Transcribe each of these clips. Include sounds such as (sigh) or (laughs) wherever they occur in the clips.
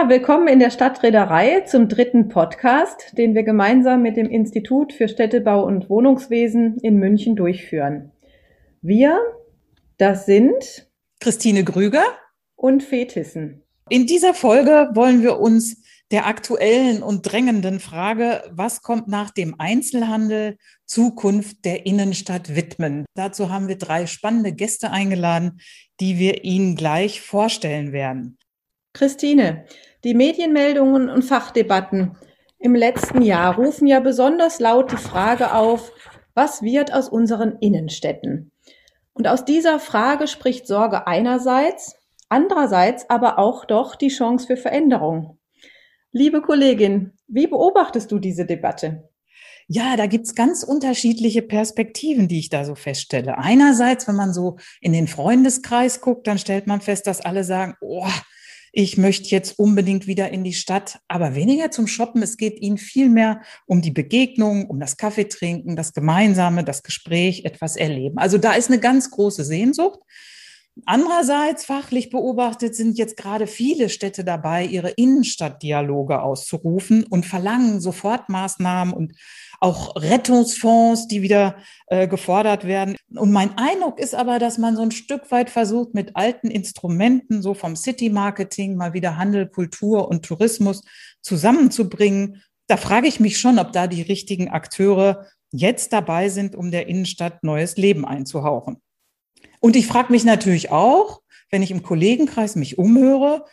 Ja, willkommen in der Stadtreederei zum dritten Podcast, den wir gemeinsam mit dem Institut für Städtebau und Wohnungswesen in München durchführen. Wir, das sind Christine Grüger und Fetissen. In dieser Folge wollen wir uns der aktuellen und drängenden Frage, was kommt nach dem Einzelhandel, Zukunft der Innenstadt widmen. Dazu haben wir drei spannende Gäste eingeladen, die wir Ihnen gleich vorstellen werden. Christine, die Medienmeldungen und Fachdebatten im letzten Jahr rufen ja besonders laut die Frage auf, was wird aus unseren Innenstädten? Und aus dieser Frage spricht Sorge einerseits, andererseits aber auch doch die Chance für Veränderung. Liebe Kollegin, wie beobachtest du diese Debatte? Ja, da gibt's ganz unterschiedliche Perspektiven, die ich da so feststelle. Einerseits, wenn man so in den Freundeskreis guckt, dann stellt man fest, dass alle sagen, oh, ich möchte jetzt unbedingt wieder in die Stadt, aber weniger zum Shoppen. Es geht ihnen viel mehr um die Begegnung, um das Kaffeetrinken, das Gemeinsame, das Gespräch, etwas erleben. Also da ist eine ganz große Sehnsucht. Andererseits, fachlich beobachtet, sind jetzt gerade viele Städte dabei, ihre Innenstadtdialoge auszurufen und verlangen Sofortmaßnahmen und auch Rettungsfonds, die wieder äh, gefordert werden. Und mein Eindruck ist aber, dass man so ein Stück weit versucht, mit alten Instrumenten, so vom City-Marketing, mal wieder Handel, Kultur und Tourismus zusammenzubringen. Da frage ich mich schon, ob da die richtigen Akteure jetzt dabei sind, um der Innenstadt neues Leben einzuhauchen. Und ich frage mich natürlich auch, wenn ich im Kollegenkreis mich umhöre,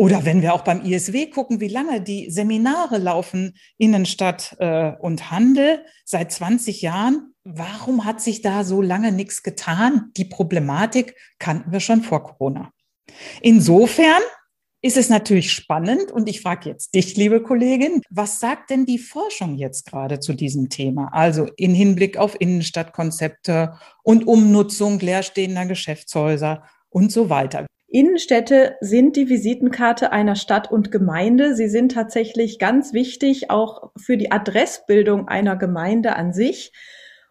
oder wenn wir auch beim ISW gucken, wie lange die Seminare laufen, Innenstadt äh, und Handel, seit 20 Jahren. Warum hat sich da so lange nichts getan? Die Problematik kannten wir schon vor Corona. Insofern ist es natürlich spannend und ich frage jetzt dich, liebe Kollegin, was sagt denn die Forschung jetzt gerade zu diesem Thema? Also in Hinblick auf Innenstadtkonzepte und Umnutzung leerstehender Geschäftshäuser und so weiter. Innenstädte sind die Visitenkarte einer Stadt und Gemeinde. Sie sind tatsächlich ganz wichtig auch für die Adressbildung einer Gemeinde an sich.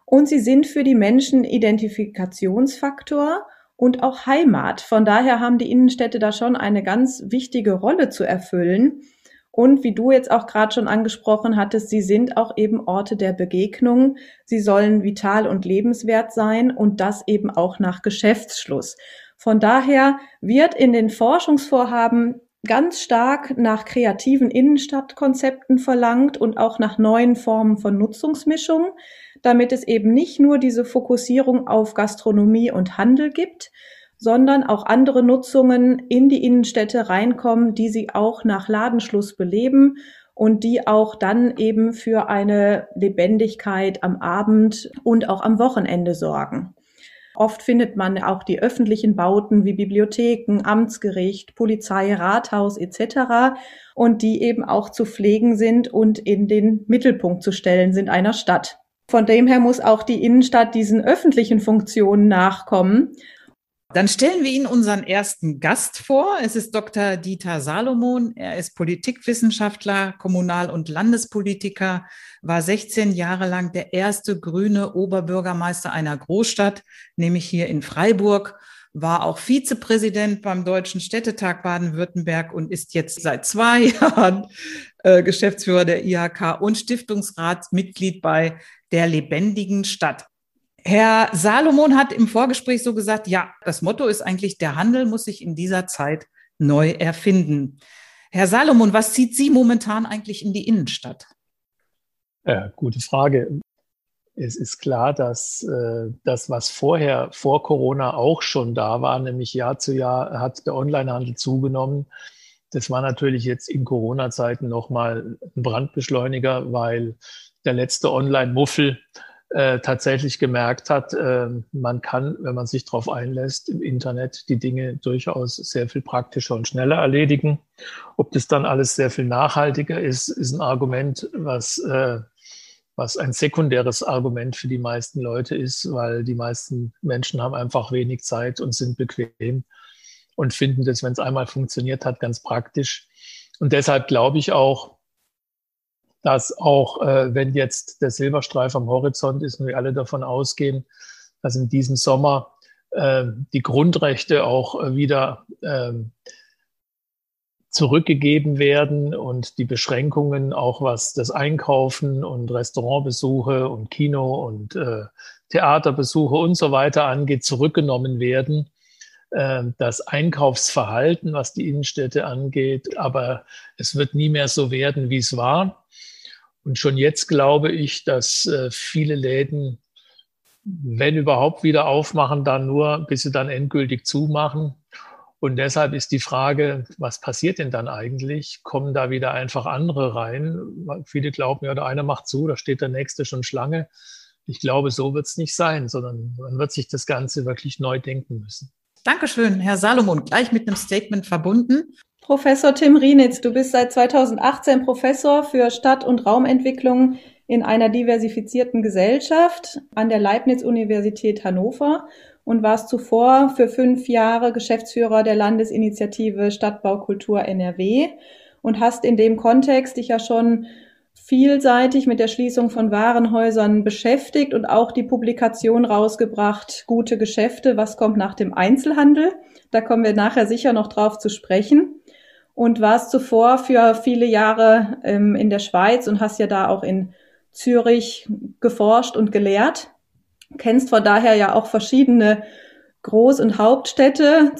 Und sie sind für die Menschen Identifikationsfaktor und auch Heimat. Von daher haben die Innenstädte da schon eine ganz wichtige Rolle zu erfüllen. Und wie du jetzt auch gerade schon angesprochen hattest, sie sind auch eben Orte der Begegnung. Sie sollen vital und lebenswert sein und das eben auch nach Geschäftsschluss. Von daher wird in den Forschungsvorhaben ganz stark nach kreativen Innenstadtkonzepten verlangt und auch nach neuen Formen von Nutzungsmischung, damit es eben nicht nur diese Fokussierung auf Gastronomie und Handel gibt, sondern auch andere Nutzungen in die Innenstädte reinkommen, die sie auch nach Ladenschluss beleben und die auch dann eben für eine Lebendigkeit am Abend und auch am Wochenende sorgen. Oft findet man auch die öffentlichen Bauten wie Bibliotheken, Amtsgericht, Polizei, Rathaus etc. und die eben auch zu pflegen sind und in den Mittelpunkt zu stellen sind einer Stadt. Von dem her muss auch die Innenstadt diesen öffentlichen Funktionen nachkommen dann stellen wir Ihnen unseren ersten Gast vor. Es ist Dr. Dieter Salomon. Er ist Politikwissenschaftler, Kommunal- und Landespolitiker, war 16 Jahre lang der erste grüne Oberbürgermeister einer Großstadt, nämlich hier in Freiburg, war auch Vizepräsident beim Deutschen Städtetag Baden-Württemberg und ist jetzt seit zwei (laughs) Jahren äh, Geschäftsführer der IHK und Stiftungsratsmitglied bei der lebendigen Stadt. Herr Salomon hat im Vorgespräch so gesagt, ja, das Motto ist eigentlich, der Handel muss sich in dieser Zeit neu erfinden. Herr Salomon, was zieht Sie momentan eigentlich in die Innenstadt? Ja, gute Frage. Es ist klar, dass äh, das, was vorher vor Corona auch schon da war, nämlich Jahr zu Jahr hat der Onlinehandel zugenommen. Das war natürlich jetzt in Corona-Zeiten nochmal ein Brandbeschleuniger, weil der letzte Online-Muffel äh, tatsächlich gemerkt hat, äh, man kann, wenn man sich darauf einlässt, im Internet die Dinge durchaus sehr viel praktischer und schneller erledigen. Ob das dann alles sehr viel nachhaltiger ist, ist ein Argument, was, äh, was ein sekundäres Argument für die meisten Leute ist, weil die meisten Menschen haben einfach wenig Zeit und sind bequem und finden das, wenn es einmal funktioniert hat, ganz praktisch. Und deshalb glaube ich auch, dass auch äh, wenn jetzt der Silberstreif am Horizont ist und wir alle davon ausgehen, dass in diesem Sommer äh, die Grundrechte auch äh, wieder äh, zurückgegeben werden und die Beschränkungen auch was das Einkaufen und Restaurantbesuche und Kino und äh, Theaterbesuche und so weiter angeht, zurückgenommen werden. Äh, das Einkaufsverhalten, was die Innenstädte angeht, aber es wird nie mehr so werden, wie es war. Und schon jetzt glaube ich, dass äh, viele Läden, wenn überhaupt wieder aufmachen, dann nur, bis sie dann endgültig zumachen. Und deshalb ist die Frage, was passiert denn dann eigentlich? Kommen da wieder einfach andere rein? Viele glauben, ja, der eine macht zu, da steht der nächste schon Schlange. Ich glaube, so wird es nicht sein, sondern man wird sich das Ganze wirklich neu denken müssen. Dankeschön, Herr Salomon. Gleich mit einem Statement verbunden. Professor Tim Rienitz, du bist seit 2018 Professor für Stadt- und Raumentwicklung in einer diversifizierten Gesellschaft an der Leibniz-Universität Hannover und warst zuvor für fünf Jahre Geschäftsführer der Landesinitiative Stadtbaukultur NRW und hast in dem Kontext dich ja schon vielseitig mit der Schließung von Warenhäusern beschäftigt und auch die Publikation rausgebracht, Gute Geschäfte, was kommt nach dem Einzelhandel. Da kommen wir nachher sicher noch drauf zu sprechen. Und warst zuvor für viele Jahre ähm, in der Schweiz und hast ja da auch in Zürich geforscht und gelehrt kennst von daher ja auch verschiedene Groß- und Hauptstädte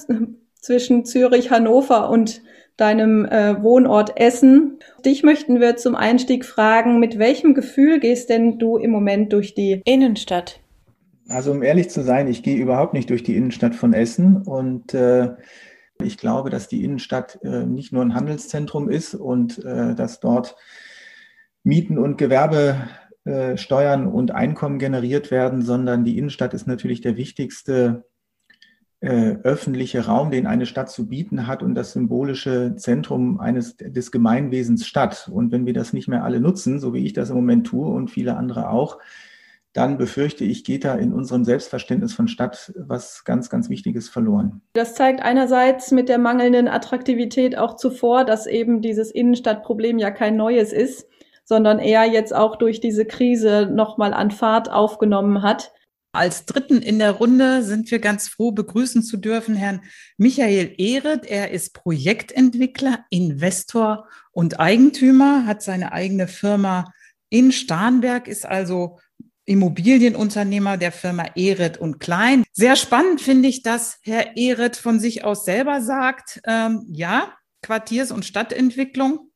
zwischen Zürich, Hannover und deinem äh, Wohnort Essen. Dich möchten wir zum Einstieg fragen, mit welchem Gefühl gehst denn du im Moment durch die Innenstadt? Also um ehrlich zu sein, ich gehe überhaupt nicht durch die Innenstadt von Essen und äh, ich glaube, dass die Innenstadt äh, nicht nur ein Handelszentrum ist und äh, dass dort Mieten und Gewerbe äh, und Einkommen generiert werden, sondern die Innenstadt ist natürlich der wichtigste öffentliche Raum, den eine Stadt zu bieten hat und das symbolische Zentrum eines des Gemeinwesens Stadt. Und wenn wir das nicht mehr alle nutzen, so wie ich das im Moment tue und viele andere auch, dann befürchte ich, geht da in unserem Selbstverständnis von Stadt was ganz, ganz Wichtiges verloren. Das zeigt einerseits mit der mangelnden Attraktivität auch zuvor, dass eben dieses Innenstadtproblem ja kein neues ist sondern eher jetzt auch durch diese Krise nochmal an Fahrt aufgenommen hat. Als Dritten in der Runde sind wir ganz froh, begrüßen zu dürfen Herrn Michael Ehret. Er ist Projektentwickler, Investor und Eigentümer, hat seine eigene Firma in Starnberg, ist also Immobilienunternehmer der Firma Ehret und Klein. Sehr spannend finde ich, dass Herr Ehret von sich aus selber sagt, ähm, ja, Quartiers- und Stadtentwicklung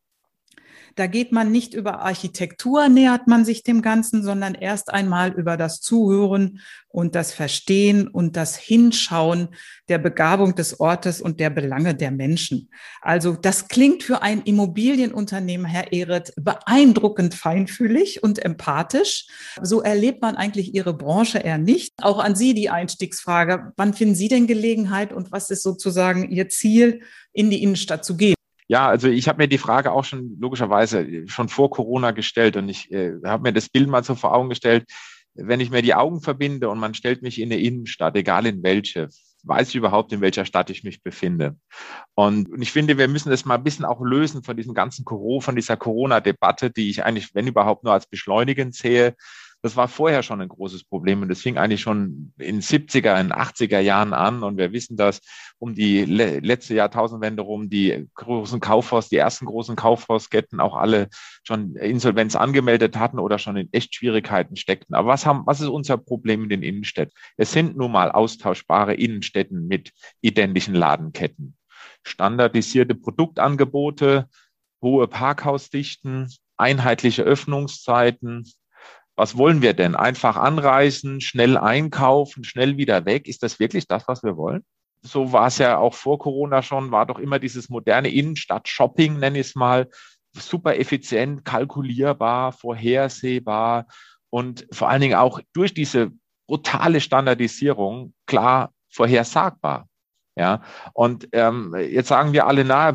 da geht man nicht über Architektur, nähert man sich dem Ganzen, sondern erst einmal über das Zuhören und das Verstehen und das Hinschauen der Begabung des Ortes und der Belange der Menschen. Also das klingt für ein Immobilienunternehmen, Herr Ehret, beeindruckend feinfühlig und empathisch. So erlebt man eigentlich Ihre Branche eher nicht. Auch an Sie die Einstiegsfrage. Wann finden Sie denn Gelegenheit und was ist sozusagen Ihr Ziel, in die Innenstadt zu gehen? Ja, also ich habe mir die Frage auch schon logischerweise schon vor Corona gestellt und ich äh, habe mir das Bild mal so vor Augen gestellt, wenn ich mir die Augen verbinde und man stellt mich in eine Innenstadt, egal in welche, weiß ich überhaupt, in welcher Stadt ich mich befinde. Und, ich finde, wir müssen das mal ein bisschen auch lösen von diesem ganzen Corona, von dieser Corona-Debatte, die ich eigentlich, wenn überhaupt, nur als beschleunigend sehe. Das war vorher schon ein großes Problem und das fing eigentlich schon in 70er, in 80er Jahren an und wir wissen, dass um die le letzte Jahrtausendwende rum die großen Kaufhaus, die ersten großen Kaufhausketten auch alle schon Insolvenz angemeldet hatten oder schon in echt Schwierigkeiten steckten. Aber was haben, was ist unser Problem in den Innenstädten? Es sind nun mal austauschbare Innenstädten mit identischen Ladenketten. Standardisierte Produktangebote, hohe Parkhausdichten, einheitliche Öffnungszeiten, was wollen wir denn? Einfach anreisen, schnell einkaufen, schnell wieder weg. Ist das wirklich das, was wir wollen? So war es ja auch vor Corona schon, war doch immer dieses moderne Innenstadt-Shopping, nenne ich es mal, super effizient, kalkulierbar, vorhersehbar und vor allen Dingen auch durch diese brutale Standardisierung klar vorhersagbar. Ja, und ähm, jetzt sagen wir alle, na,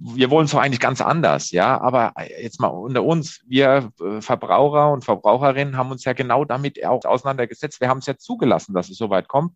wir wollen es doch eigentlich ganz anders, ja, aber jetzt mal unter uns, wir äh, Verbraucher und Verbraucherinnen haben uns ja genau damit auch auseinandergesetzt. Wir haben es ja zugelassen, dass es so weit kommt.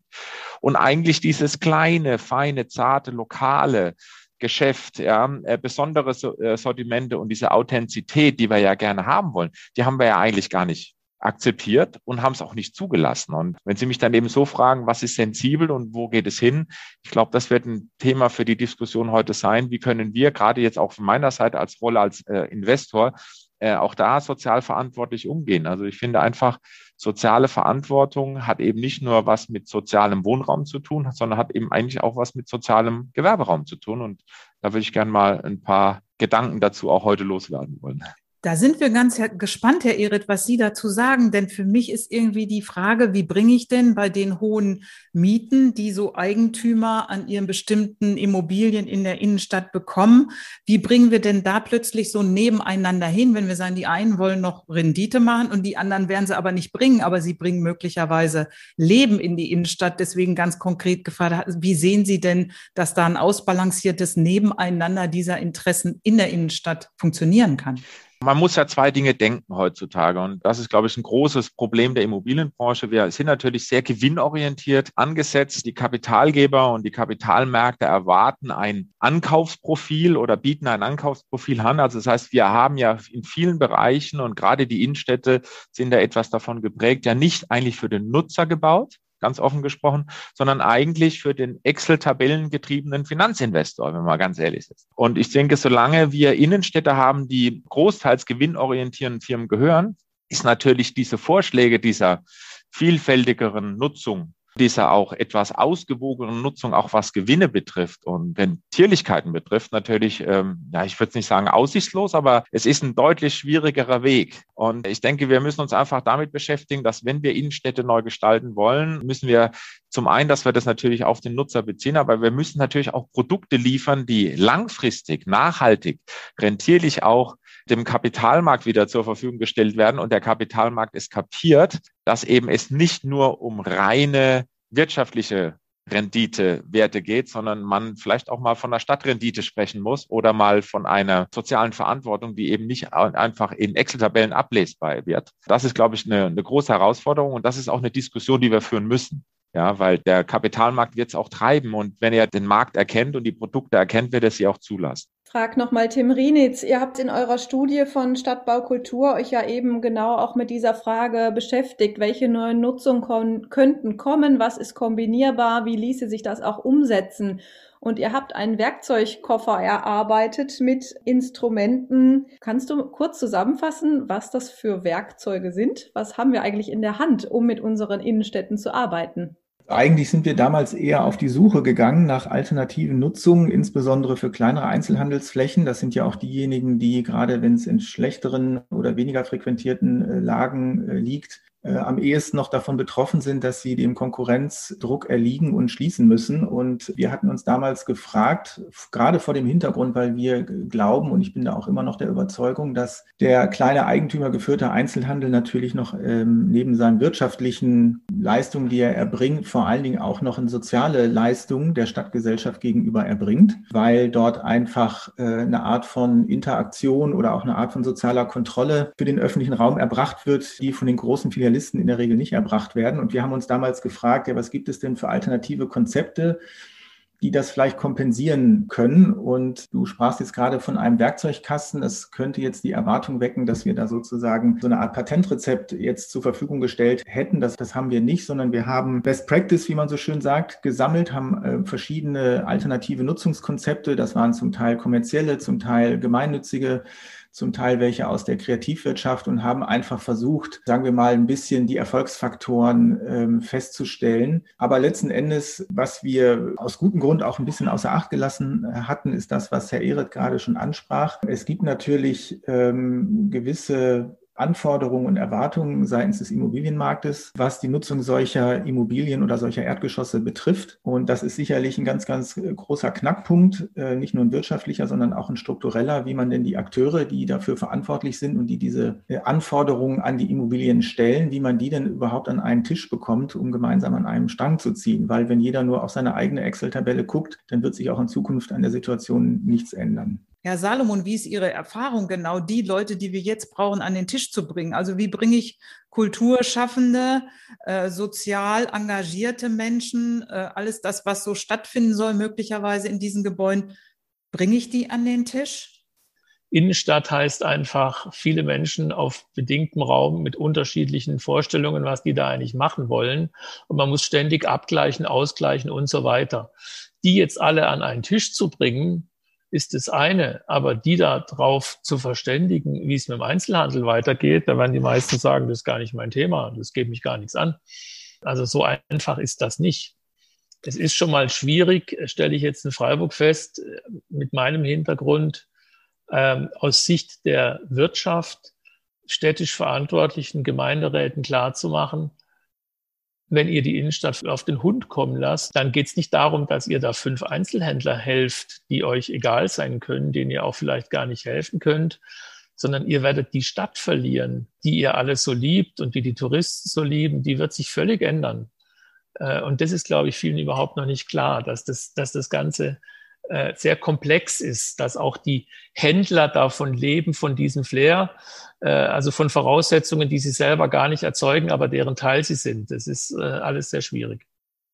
Und eigentlich dieses kleine, feine, zarte, lokale Geschäft, ja, äh, besondere so äh, Sortimente und diese Authentizität, die wir ja gerne haben wollen, die haben wir ja eigentlich gar nicht akzeptiert und haben es auch nicht zugelassen. Und wenn Sie mich dann eben so fragen, was ist sensibel und wo geht es hin? Ich glaube, das wird ein Thema für die Diskussion heute sein. Wie können wir gerade jetzt auch von meiner Seite als Rolle als äh, Investor äh, auch da sozial verantwortlich umgehen? Also ich finde einfach, soziale Verantwortung hat eben nicht nur was mit sozialem Wohnraum zu tun, sondern hat eben eigentlich auch was mit sozialem Gewerberaum zu tun. Und da würde ich gerne mal ein paar Gedanken dazu auch heute loswerden wollen. Da sind wir ganz gespannt, Herr Erit, was Sie dazu sagen. Denn für mich ist irgendwie die Frage, wie bringe ich denn bei den hohen Mieten, die so Eigentümer an ihren bestimmten Immobilien in der Innenstadt bekommen, wie bringen wir denn da plötzlich so nebeneinander hin, wenn wir sagen, die einen wollen noch Rendite machen und die anderen werden sie aber nicht bringen, aber sie bringen möglicherweise Leben in die Innenstadt. Deswegen ganz konkret gefragt, wie sehen Sie denn, dass da ein ausbalanciertes Nebeneinander dieser Interessen in der Innenstadt funktionieren kann? Man muss ja zwei Dinge denken heutzutage. Und das ist, glaube ich, ein großes Problem der Immobilienbranche. Wir sind natürlich sehr gewinnorientiert angesetzt. Die Kapitalgeber und die Kapitalmärkte erwarten ein Ankaufsprofil oder bieten ein Ankaufsprofil an. Also das heißt, wir haben ja in vielen Bereichen und gerade die Innenstädte sind da etwas davon geprägt, ja nicht eigentlich für den Nutzer gebaut, ganz offen gesprochen, sondern eigentlich für den Excel-Tabellen getriebenen Finanzinvestor, wenn man ganz ehrlich ist. Und ich denke, solange wir Innenstädte haben, die großteils gewinnorientierenden Firmen gehören, ist natürlich diese Vorschläge dieser vielfältigeren Nutzung dieser auch etwas ausgewogenen Nutzung, auch was Gewinne betrifft und Rentierlichkeiten betrifft, natürlich, ähm, ja, ich würde es nicht sagen aussichtslos, aber es ist ein deutlich schwierigerer Weg. Und ich denke, wir müssen uns einfach damit beschäftigen, dass wenn wir Innenstädte neu gestalten wollen, müssen wir zum einen, dass wir das natürlich auf den Nutzer beziehen, aber wir müssen natürlich auch Produkte liefern, die langfristig, nachhaltig, rentierlich auch dem Kapitalmarkt wieder zur Verfügung gestellt werden. Und der Kapitalmarkt ist kapiert, dass eben es nicht nur um reine wirtschaftliche Renditewerte geht, sondern man vielleicht auch mal von der Stadtrendite sprechen muss oder mal von einer sozialen Verantwortung, die eben nicht einfach in Excel-Tabellen ablesbar wird. Das ist, glaube ich, eine, eine große Herausforderung und das ist auch eine Diskussion, die wir führen müssen. Ja, weil der Kapitalmarkt wird es auch treiben und wenn er den Markt erkennt und die Produkte erkennt, wird er sie auch zulassen. Frag nochmal Tim Rienitz. Ihr habt in eurer Studie von Stadtbau Kultur euch ja eben genau auch mit dieser Frage beschäftigt. Welche neuen Nutzungen könnten kommen? Was ist kombinierbar? Wie ließe sich das auch umsetzen? Und ihr habt einen Werkzeugkoffer erarbeitet mit Instrumenten. Kannst du kurz zusammenfassen, was das für Werkzeuge sind? Was haben wir eigentlich in der Hand, um mit unseren Innenstädten zu arbeiten? Eigentlich sind wir damals eher auf die Suche gegangen nach alternativen Nutzungen, insbesondere für kleinere Einzelhandelsflächen. Das sind ja auch diejenigen, die gerade wenn es in schlechteren oder weniger frequentierten äh, Lagen äh, liegt, am ehesten noch davon betroffen sind, dass sie dem Konkurrenzdruck erliegen und schließen müssen. Und wir hatten uns damals gefragt, gerade vor dem Hintergrund, weil wir glauben, und ich bin da auch immer noch der Überzeugung, dass der kleine Eigentümer geführte Einzelhandel natürlich noch ähm, neben seinen wirtschaftlichen Leistungen, die er erbringt, vor allen Dingen auch noch eine soziale Leistung der Stadtgesellschaft gegenüber erbringt, weil dort einfach äh, eine Art von Interaktion oder auch eine Art von sozialer Kontrolle für den öffentlichen Raum erbracht wird, die von den großen Filialen Spezialisten in der Regel nicht erbracht werden. Und wir haben uns damals gefragt, ja, was gibt es denn für alternative Konzepte, die das vielleicht kompensieren können. Und du sprachst jetzt gerade von einem Werkzeugkasten. Es könnte jetzt die Erwartung wecken, dass wir da sozusagen so eine Art Patentrezept jetzt zur Verfügung gestellt hätten. Das, das haben wir nicht, sondern wir haben Best Practice, wie man so schön sagt, gesammelt, haben äh, verschiedene alternative Nutzungskonzepte. Das waren zum Teil kommerzielle, zum Teil gemeinnützige zum Teil welche aus der Kreativwirtschaft und haben einfach versucht, sagen wir mal, ein bisschen die Erfolgsfaktoren ähm, festzustellen. Aber letzten Endes, was wir aus gutem Grund auch ein bisschen außer Acht gelassen äh, hatten, ist das, was Herr Ehret gerade schon ansprach. Es gibt natürlich ähm, gewisse Anforderungen und Erwartungen seitens des Immobilienmarktes, was die Nutzung solcher Immobilien oder solcher Erdgeschosse betrifft. Und das ist sicherlich ein ganz, ganz großer Knackpunkt, äh, nicht nur ein wirtschaftlicher, sondern auch ein struktureller, wie man denn die Akteure, die dafür verantwortlich sind und die diese äh, Anforderungen an die Immobilien stellen, wie man die denn überhaupt an einen Tisch bekommt, um gemeinsam an einem Strang zu ziehen. Weil wenn jeder nur auf seine eigene Excel-Tabelle guckt, dann wird sich auch in Zukunft an der Situation nichts ändern. Herr Salomon, wie ist Ihre Erfahrung, genau die Leute, die wir jetzt brauchen, an den Tisch zu bringen? Also wie bringe ich Kulturschaffende, äh, sozial engagierte Menschen, äh, alles das, was so stattfinden soll, möglicherweise in diesen Gebäuden, bringe ich die an den Tisch? Innenstadt heißt einfach viele Menschen auf bedingtem Raum mit unterschiedlichen Vorstellungen, was die da eigentlich machen wollen. Und man muss ständig abgleichen, ausgleichen und so weiter. Die jetzt alle an einen Tisch zu bringen, ist das eine. Aber die da drauf zu verständigen, wie es mit dem Einzelhandel weitergeht, da werden die meisten sagen, das ist gar nicht mein Thema, das geht mich gar nichts an. Also so einfach ist das nicht. Es ist schon mal schwierig, stelle ich jetzt in Freiburg fest, mit meinem Hintergrund ähm, aus Sicht der Wirtschaft städtisch verantwortlichen Gemeinderäten klarzumachen, wenn ihr die Innenstadt auf den Hund kommen lasst, dann geht es nicht darum, dass ihr da fünf Einzelhändler helft, die euch egal sein können, denen ihr auch vielleicht gar nicht helfen könnt, sondern ihr werdet die Stadt verlieren, die ihr alle so liebt und die die Touristen so lieben, die wird sich völlig ändern. Äh, und das ist, glaube ich, vielen überhaupt noch nicht klar, dass das, dass das Ganze äh, sehr komplex ist, dass auch die Händler davon leben, von diesem Flair, äh, also von Voraussetzungen, die sie selber gar nicht erzeugen, aber deren Teil sie sind. Das ist äh, alles sehr schwierig.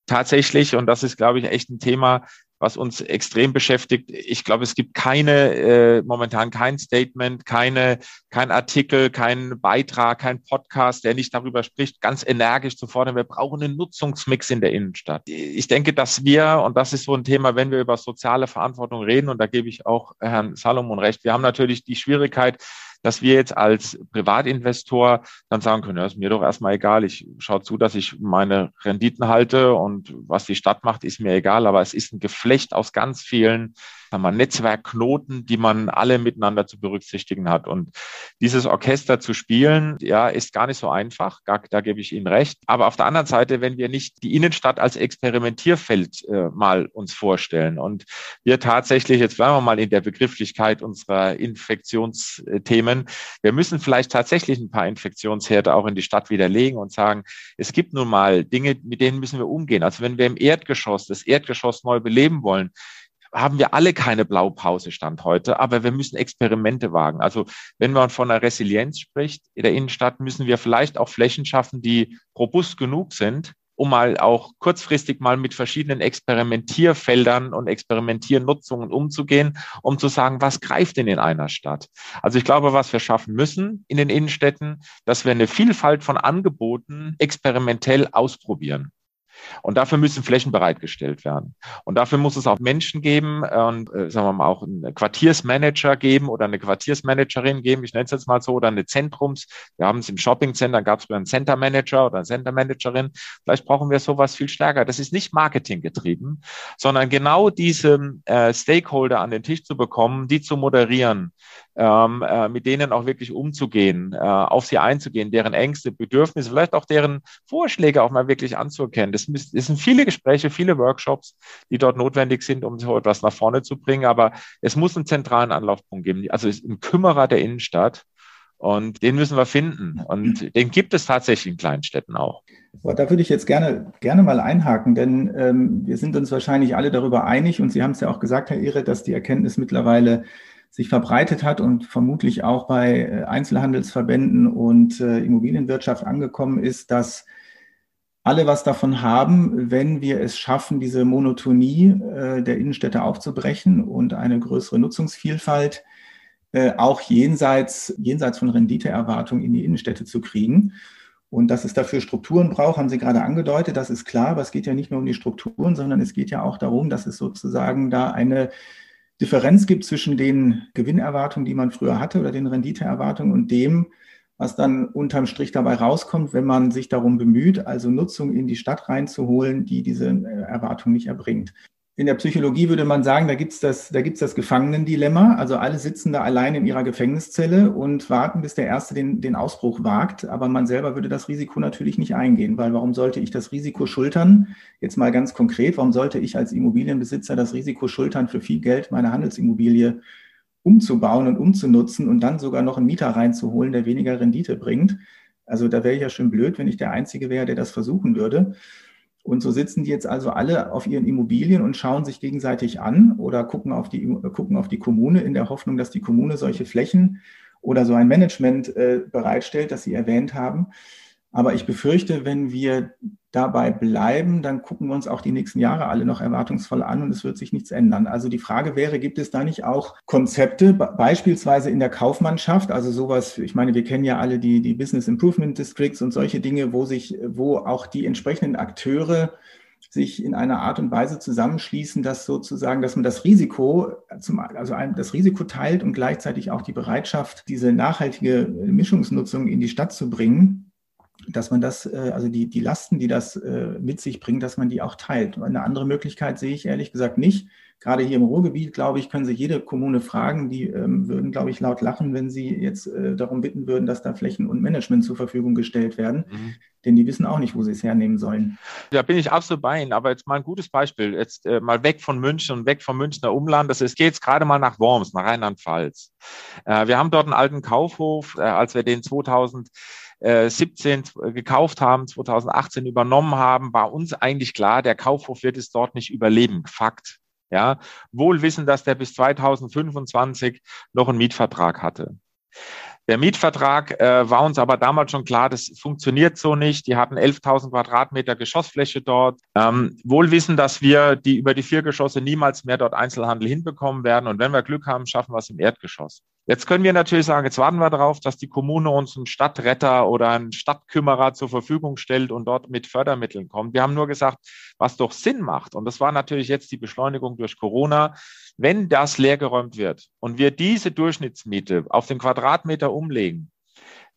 Tatsächlich, und das ist, glaube ich, echt ein Thema, was uns extrem beschäftigt. Ich glaube, es gibt keine, äh, momentan kein Statement, keine, kein Artikel, kein Beitrag, kein Podcast, der nicht darüber spricht, ganz energisch zu fordern, wir brauchen einen Nutzungsmix in der Innenstadt. Ich denke, dass wir, und das ist so ein Thema, wenn wir über soziale Verantwortung reden, und da gebe ich auch Herrn Salomon recht, wir haben natürlich die Schwierigkeit, dass wir jetzt als Privatinvestor dann sagen können, ja, ist mir doch erstmal egal, ich schaue zu, dass ich meine Renditen halte und was die Stadt macht, ist mir egal, aber es ist ein Geflecht aus ganz vielen sagen wir, Netzwerkknoten, die man alle miteinander zu berücksichtigen hat. Und dieses Orchester zu spielen, ja, ist gar nicht so einfach. Gar, da gebe ich Ihnen recht. Aber auf der anderen Seite, wenn wir nicht die Innenstadt als Experimentierfeld äh, mal uns vorstellen und wir tatsächlich, jetzt bleiben wir mal in der Begrifflichkeit unserer Infektionsthemen, wir müssen vielleicht tatsächlich ein paar Infektionsherde auch in die Stadt widerlegen und sagen, es gibt nun mal Dinge, mit denen müssen wir umgehen. Also wenn wir im Erdgeschoss das Erdgeschoss neu beleben wollen, haben wir alle keine Blaupause Stand heute, aber wir müssen Experimente wagen. Also wenn man von einer Resilienz spricht in der Innenstadt, müssen wir vielleicht auch Flächen schaffen, die robust genug sind, um mal auch kurzfristig mal mit verschiedenen Experimentierfeldern und Experimentiernutzungen umzugehen, um zu sagen, was greift denn in einer Stadt? Also ich glaube, was wir schaffen müssen in den Innenstädten, dass wir eine Vielfalt von Angeboten experimentell ausprobieren. Und dafür müssen Flächen bereitgestellt werden. Und dafür muss es auch Menschen geben und äh, sagen wir mal auch einen Quartiersmanager geben oder eine Quartiersmanagerin geben, ich nenne es jetzt mal so, oder eine Zentrums. Wir haben es im Shoppingcenter, gab es einen Center Manager oder eine Center Managerin. Vielleicht brauchen wir sowas viel stärker. Das ist nicht Marketing getrieben, sondern genau diese äh, Stakeholder an den Tisch zu bekommen, die zu moderieren, ähm, äh, mit denen auch wirklich umzugehen, äh, auf sie einzugehen, deren Ängste, Bedürfnisse, vielleicht auch deren Vorschläge auch mal wirklich anzuerkennen. Das, das sind viele Gespräche, viele Workshops, die dort notwendig sind, um so etwas nach vorne zu bringen. Aber es muss einen zentralen Anlaufpunkt geben. Also ein Kümmerer der Innenstadt. Und den müssen wir finden. Und den gibt es tatsächlich in kleinen Städten auch. Da würde ich jetzt gerne, gerne mal einhaken, denn ähm, wir sind uns wahrscheinlich alle darüber einig und Sie haben es ja auch gesagt, Herr Ehre, dass die Erkenntnis mittlerweile sich verbreitet hat und vermutlich auch bei äh, Einzelhandelsverbänden und äh, Immobilienwirtschaft angekommen ist, dass alle was davon haben, wenn wir es schaffen, diese Monotonie äh, der Innenstädte aufzubrechen und eine größere Nutzungsvielfalt auch jenseits, jenseits von Renditeerwartungen in die Innenstädte zu kriegen. Und dass es dafür Strukturen braucht, haben Sie gerade angedeutet, das ist klar, aber es geht ja nicht nur um die Strukturen, sondern es geht ja auch darum, dass es sozusagen da eine Differenz gibt zwischen den Gewinnerwartungen, die man früher hatte oder den Renditeerwartungen und dem, was dann unterm Strich dabei rauskommt, wenn man sich darum bemüht, also Nutzung in die Stadt reinzuholen, die diese äh, Erwartung nicht erbringt in der Psychologie würde man sagen, da gibt's das, da gibt's das Gefangenendilemma. Also alle sitzen da allein in ihrer Gefängniszelle und warten, bis der Erste den, den Ausbruch wagt. Aber man selber würde das Risiko natürlich nicht eingehen, weil warum sollte ich das Risiko schultern? Jetzt mal ganz konkret, warum sollte ich als Immobilienbesitzer das Risiko schultern, für viel Geld meine Handelsimmobilie umzubauen und umzunutzen und dann sogar noch einen Mieter reinzuholen, der weniger Rendite bringt? Also da wäre ich ja schon blöd, wenn ich der Einzige wäre, der das versuchen würde. Und so sitzen die jetzt also alle auf ihren Immobilien und schauen sich gegenseitig an oder gucken auf die, gucken auf die Kommune in der Hoffnung, dass die Kommune solche Flächen oder so ein Management äh, bereitstellt, das Sie erwähnt haben. Aber ich befürchte, wenn wir dabei bleiben, dann gucken wir uns auch die nächsten Jahre alle noch erwartungsvoll an und es wird sich nichts ändern. Also die Frage wäre, gibt es da nicht auch Konzepte, beispielsweise in der Kaufmannschaft, also sowas, ich meine, wir kennen ja alle die, die Business Improvement Districts und solche Dinge, wo sich, wo auch die entsprechenden Akteure sich in einer Art und Weise zusammenschließen, dass sozusagen, dass man das Risiko, zum, also das Risiko teilt und gleichzeitig auch die Bereitschaft, diese nachhaltige Mischungsnutzung in die Stadt zu bringen, dass man das, äh, also die, die Lasten, die das äh, mit sich bringt, dass man die auch teilt. Eine andere Möglichkeit sehe ich ehrlich gesagt nicht. Gerade hier im Ruhrgebiet, glaube ich, können Sie jede Kommune fragen. Die ähm, würden, glaube ich, laut lachen, wenn Sie jetzt äh, darum bitten würden, dass da Flächen und Management zur Verfügung gestellt werden. Mhm. Denn die wissen auch nicht, wo sie es hernehmen sollen. Da bin ich absolut bei Ihnen. Aber jetzt mal ein gutes Beispiel. Jetzt äh, mal weg von München und weg vom Münchner Umland. Das ist, geht jetzt gerade mal nach Worms, nach Rheinland-Pfalz. Äh, wir haben dort einen alten Kaufhof. Äh, als wir den 2000 17 gekauft haben, 2018 übernommen haben, war uns eigentlich klar, der Kaufhof wird es dort nicht überleben. Fakt. Ja, wohl wissen, dass der bis 2025 noch einen Mietvertrag hatte. Der Mietvertrag äh, war uns aber damals schon klar, das funktioniert so nicht. Die hatten 11.000 Quadratmeter Geschossfläche dort. Ähm, wohl wissen, dass wir die über die vier Geschosse niemals mehr dort Einzelhandel hinbekommen werden. Und wenn wir Glück haben, schaffen wir es im Erdgeschoss. Jetzt können wir natürlich sagen, jetzt warten wir darauf, dass die Kommune uns einen Stadtretter oder einen Stadtkümmerer zur Verfügung stellt und dort mit Fördermitteln kommt. Wir haben nur gesagt, was doch Sinn macht. Und das war natürlich jetzt die Beschleunigung durch Corona. Wenn das leergeräumt wird und wir diese Durchschnittsmiete auf den Quadratmeter umlegen,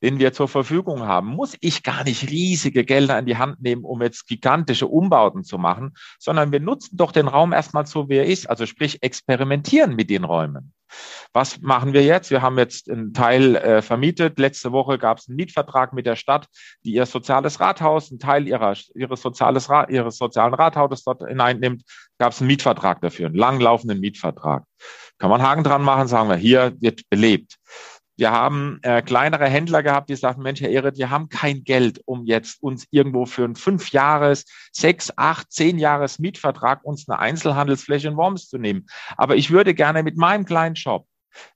den wir zur Verfügung haben, muss ich gar nicht riesige Gelder in die Hand nehmen, um jetzt gigantische Umbauten zu machen, sondern wir nutzen doch den Raum erstmal so, wie er ist, also sprich experimentieren mit den Räumen. Was machen wir jetzt? Wir haben jetzt einen Teil äh, vermietet. Letzte Woche gab es einen Mietvertrag mit der Stadt, die ihr soziales Rathaus, einen Teil ihrer, ihres, soziales, ihres sozialen Rathauses dort hineinnimmt. Gab es einen Mietvertrag dafür, einen langlaufenden Mietvertrag. Kann man Haken dran machen, sagen wir, hier wird belebt. Wir haben äh, kleinere Händler gehabt, die sagten, Mensch, Herr Ehret, wir haben kein Geld, um jetzt uns irgendwo für einen fünf Jahres, sechs, acht, zehn Jahres Mietvertrag uns eine Einzelhandelsfläche in Worms zu nehmen. Aber ich würde gerne mit meinem kleinen Shop,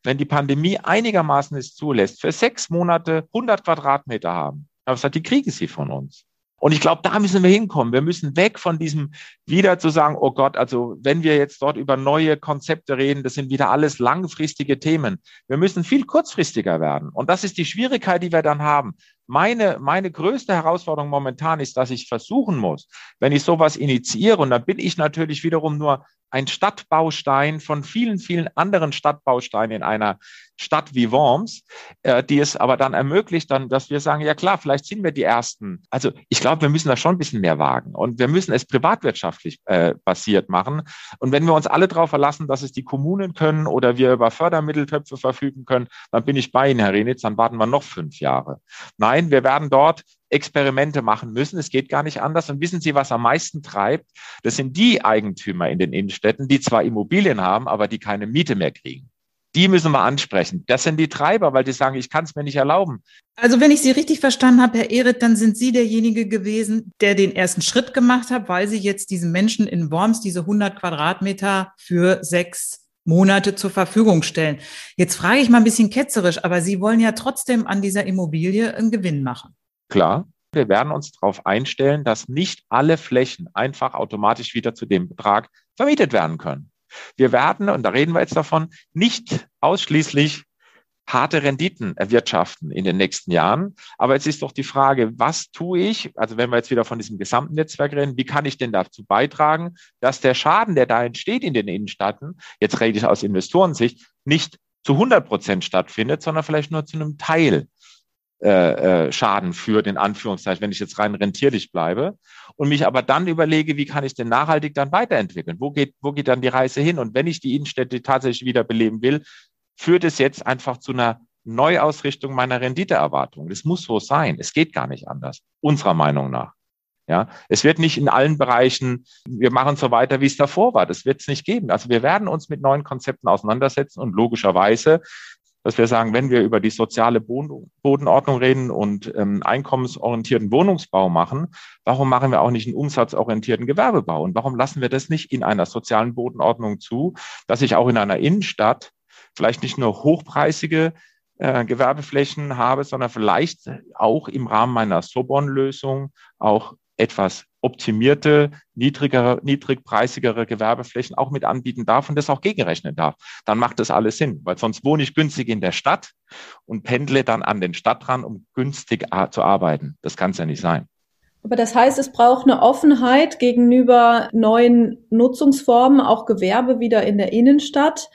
wenn die Pandemie einigermaßen es zulässt, für sechs Monate 100 Quadratmeter haben. Aber sagt, die kriegen sie von uns. Und ich glaube, da müssen wir hinkommen. Wir müssen weg von diesem wieder zu sagen, oh Gott, also wenn wir jetzt dort über neue Konzepte reden, das sind wieder alles langfristige Themen. Wir müssen viel kurzfristiger werden. Und das ist die Schwierigkeit, die wir dann haben. Meine, meine größte Herausforderung momentan ist, dass ich versuchen muss, wenn ich sowas initiiere, und dann bin ich natürlich wiederum nur ein Stadtbaustein von vielen, vielen anderen Stadtbausteinen in einer Stadt wie Worms, äh, die es aber dann ermöglicht, dann, dass wir sagen, ja klar, vielleicht sind wir die Ersten. Also ich glaube, wir müssen da schon ein bisschen mehr wagen und wir müssen es privatwirtschaftlich äh, basiert machen. Und wenn wir uns alle darauf verlassen, dass es die Kommunen können oder wir über Fördermitteltöpfe verfügen können, dann bin ich bei Ihnen, Herr Renitz, dann warten wir noch fünf Jahre. Nein, wir werden dort Experimente machen müssen. Es geht gar nicht anders. Und wissen Sie, was am meisten treibt? Das sind die Eigentümer in den Innenstädten, die zwar Immobilien haben, aber die keine Miete mehr kriegen. Die müssen wir ansprechen. Das sind die Treiber, weil die sagen, ich kann es mir nicht erlauben. Also wenn ich Sie richtig verstanden habe, Herr Ehret, dann sind Sie derjenige gewesen, der den ersten Schritt gemacht hat, weil Sie jetzt diesen Menschen in Worms diese 100 Quadratmeter für sechs Monate zur Verfügung stellen. Jetzt frage ich mal ein bisschen ketzerisch, aber Sie wollen ja trotzdem an dieser Immobilie einen Gewinn machen. Klar, wir werden uns darauf einstellen, dass nicht alle Flächen einfach automatisch wieder zu dem Betrag vermietet werden können. Wir werden, und da reden wir jetzt davon, nicht ausschließlich harte Renditen erwirtschaften in den nächsten Jahren. Aber jetzt ist doch die Frage, was tue ich? Also wenn wir jetzt wieder von diesem gesamten Netzwerk reden, wie kann ich denn dazu beitragen, dass der Schaden, der da entsteht in den Innenstädten, jetzt rede ich aus Investorensicht, nicht zu 100 Prozent stattfindet, sondern vielleicht nur zu einem Teil äh, äh, Schaden führt, in Anführungszeichen, wenn ich jetzt rein rentierlich bleibe und mich aber dann überlege, wie kann ich denn nachhaltig dann weiterentwickeln? Wo geht, wo geht dann die Reise hin? Und wenn ich die Innenstädte tatsächlich wieder beleben will, führt es jetzt einfach zu einer Neuausrichtung meiner Renditeerwartung. Das muss so sein. Es geht gar nicht anders, unserer Meinung nach. Ja, es wird nicht in allen Bereichen, wir machen so weiter, wie es davor war. Das wird es nicht geben. Also wir werden uns mit neuen Konzepten auseinandersetzen und logischerweise dass wir sagen, wenn wir über die soziale Bodenordnung reden und ähm, einkommensorientierten Wohnungsbau machen, warum machen wir auch nicht einen umsatzorientierten Gewerbebau? Und warum lassen wir das nicht in einer sozialen Bodenordnung zu, dass ich auch in einer Innenstadt vielleicht nicht nur hochpreisige äh, Gewerbeflächen habe, sondern vielleicht auch im Rahmen meiner Sobon-Lösung auch etwas optimierte, niedrigere, niedrigpreisigere Gewerbeflächen auch mit anbieten darf und das auch gegenrechnen darf, dann macht das alles Sinn, weil sonst wohne ich günstig in der Stadt und pendle dann an den Stadtrand, um günstig zu arbeiten. Das kann es ja nicht sein. Aber das heißt, es braucht eine Offenheit gegenüber neuen Nutzungsformen, auch Gewerbe wieder in der Innenstadt,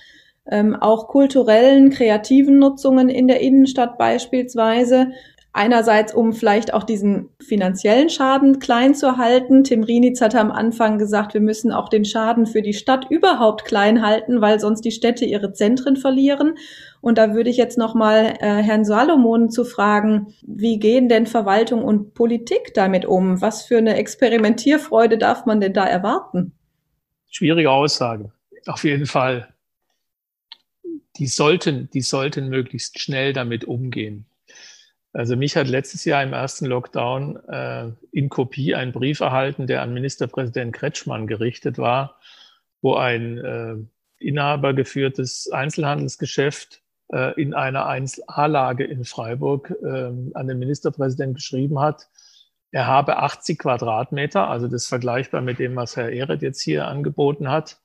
ähm, auch kulturellen, kreativen Nutzungen in der Innenstadt beispielsweise. Einerseits, um vielleicht auch diesen finanziellen Schaden klein zu halten. Tim Rienitz hatte am Anfang gesagt, wir müssen auch den Schaden für die Stadt überhaupt klein halten, weil sonst die Städte ihre Zentren verlieren. Und da würde ich jetzt nochmal äh, Herrn Salomon zu fragen, wie gehen denn Verwaltung und Politik damit um? Was für eine Experimentierfreude darf man denn da erwarten? Schwierige Aussage. Auf jeden Fall. Die sollten, die sollten möglichst schnell damit umgehen. Also mich hat letztes Jahr im ersten Lockdown äh, in Kopie ein Brief erhalten, der an Ministerpräsident Kretschmann gerichtet war, wo ein äh, inhabergeführtes Einzelhandelsgeschäft äh, in einer 1A-Lage in Freiburg äh, an den Ministerpräsidenten geschrieben hat, er habe 80 Quadratmeter, also das vergleichbar mit dem, was Herr Ehret jetzt hier angeboten hat,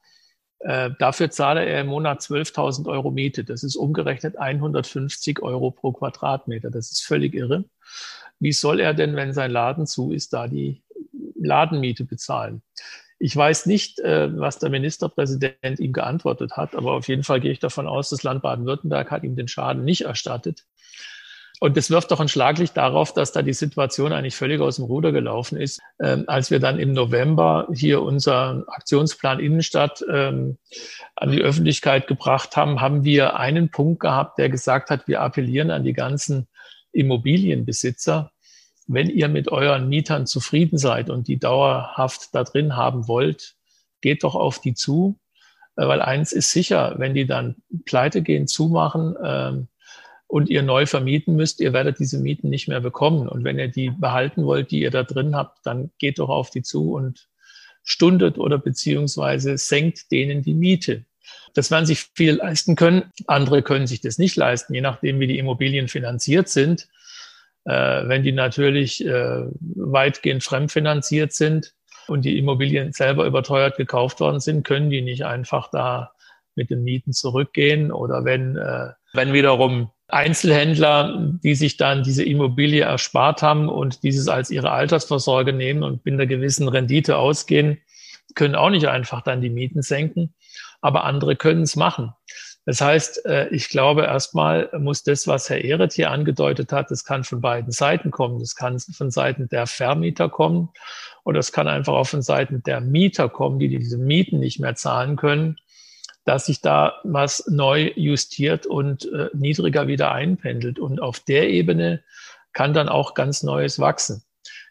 äh, dafür zahle er im Monat 12.000 Euro Miete. Das ist umgerechnet 150 Euro pro Quadratmeter. Das ist völlig irre. Wie soll er denn, wenn sein Laden zu ist, da die Ladenmiete bezahlen? Ich weiß nicht, äh, was der Ministerpräsident ihm geantwortet hat, aber auf jeden Fall gehe ich davon aus, das Land Baden-Württemberg hat ihm den Schaden nicht erstattet. Und das wirft doch ein Schlaglicht darauf, dass da die Situation eigentlich völlig aus dem Ruder gelaufen ist. Ähm, als wir dann im November hier unseren Aktionsplan Innenstadt ähm, an die Öffentlichkeit gebracht haben, haben wir einen Punkt gehabt, der gesagt hat, wir appellieren an die ganzen Immobilienbesitzer, wenn ihr mit euren Mietern zufrieden seid und die dauerhaft da drin haben wollt, geht doch auf die zu. Äh, weil eins ist sicher, wenn die dann pleite gehen, zumachen, ähm, und ihr neu vermieten müsst, ihr werdet diese Mieten nicht mehr bekommen. Und wenn ihr die behalten wollt, die ihr da drin habt, dann geht doch auf die zu und stundet oder beziehungsweise senkt denen die Miete. Das werden sich viel leisten können. Andere können sich das nicht leisten, je nachdem, wie die Immobilien finanziert sind. Äh, wenn die natürlich äh, weitgehend fremdfinanziert sind und die Immobilien selber überteuert gekauft worden sind, können die nicht einfach da mit den Mieten zurückgehen. Oder wenn, äh, wenn wiederum Einzelhändler, die sich dann diese Immobilie erspart haben und dieses als ihre Altersvorsorge nehmen und mit einer gewissen Rendite ausgehen, können auch nicht einfach dann die Mieten senken, aber andere können es machen. Das heißt, äh, ich glaube, erstmal muss das, was Herr Ehret hier angedeutet hat, das kann von beiden Seiten kommen. Das kann von Seiten der Vermieter kommen oder es kann einfach auch von Seiten der Mieter kommen, die diese Mieten nicht mehr zahlen können dass sich da was neu justiert und äh, niedriger wieder einpendelt. Und auf der Ebene kann dann auch ganz Neues wachsen.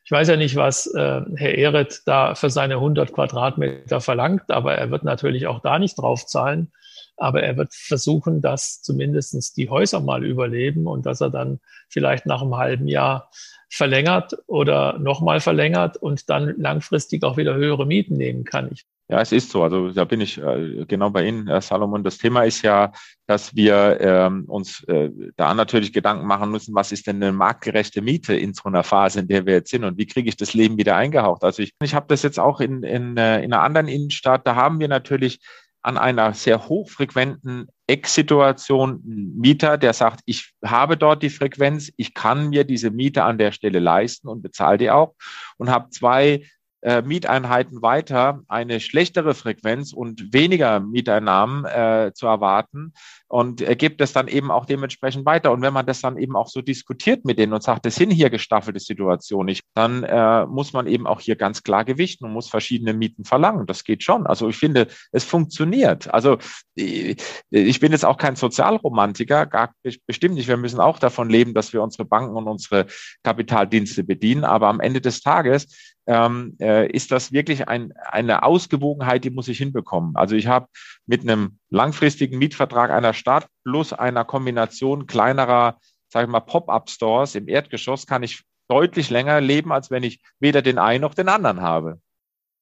Ich weiß ja nicht, was äh, Herr Ehret da für seine 100 Quadratmeter verlangt, aber er wird natürlich auch da nicht drauf zahlen. Aber er wird versuchen, dass zumindestens die Häuser mal überleben und dass er dann vielleicht nach einem halben Jahr verlängert oder nochmal verlängert und dann langfristig auch wieder höhere Mieten nehmen kann. Ich ja, es ist so. Also da bin ich äh, genau bei Ihnen, Herr Salomon. Das Thema ist ja, dass wir ähm, uns äh, da natürlich Gedanken machen müssen, was ist denn eine marktgerechte Miete in so einer Phase, in der wir jetzt sind und wie kriege ich das Leben wieder eingehaucht. Also ich, ich habe das jetzt auch in, in, äh, in einer anderen Innenstadt, da haben wir natürlich an einer sehr hochfrequenten Ex-Situation Mieter, der sagt, ich habe dort die Frequenz, ich kann mir diese Miete an der Stelle leisten und bezahle die auch und habe zwei äh, Mieteinheiten weiter eine schlechtere Frequenz und weniger Mieteinnahmen äh, zu erwarten und er gibt es dann eben auch dementsprechend weiter. Und wenn man das dann eben auch so diskutiert mit denen und sagt, das sind hier gestaffelte Situationen nicht, dann äh, muss man eben auch hier ganz klar gewichten und muss verschiedene Mieten verlangen. Das geht schon. Also ich finde, es funktioniert. Also ich bin jetzt auch kein Sozialromantiker, gar bestimmt nicht. Wir müssen auch davon leben, dass wir unsere Banken und unsere Kapitaldienste bedienen. Aber am Ende des Tages ähm, äh, ist das wirklich ein, eine Ausgewogenheit, die muss ich hinbekommen. Also ich habe mit einem langfristigen Mietvertrag einer Stadt plus einer Kombination kleinerer, sage ich mal, Pop-up-Stores im Erdgeschoss kann ich deutlich länger leben, als wenn ich weder den einen noch den anderen habe.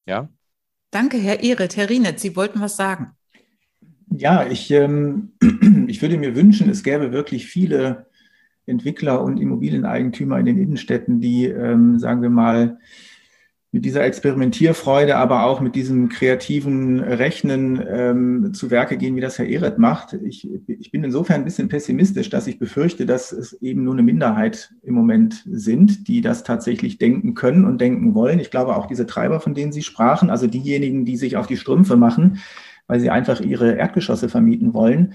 Ja. Danke, Herr Ehret. Herr Rienet, Sie wollten was sagen. Ja, ich, ähm, (clears throat) ich würde mir wünschen, es gäbe wirklich viele Entwickler und Immobilieneigentümer in den Innenstädten, die, ähm, sagen wir mal, mit dieser Experimentierfreude, aber auch mit diesem kreativen Rechnen ähm, zu Werke gehen, wie das Herr Ehret macht. Ich, ich bin insofern ein bisschen pessimistisch, dass ich befürchte, dass es eben nur eine Minderheit im Moment sind, die das tatsächlich denken können und denken wollen. Ich glaube auch diese Treiber, von denen Sie sprachen, also diejenigen, die sich auf die Strümpfe machen, weil sie einfach ihre Erdgeschosse vermieten wollen,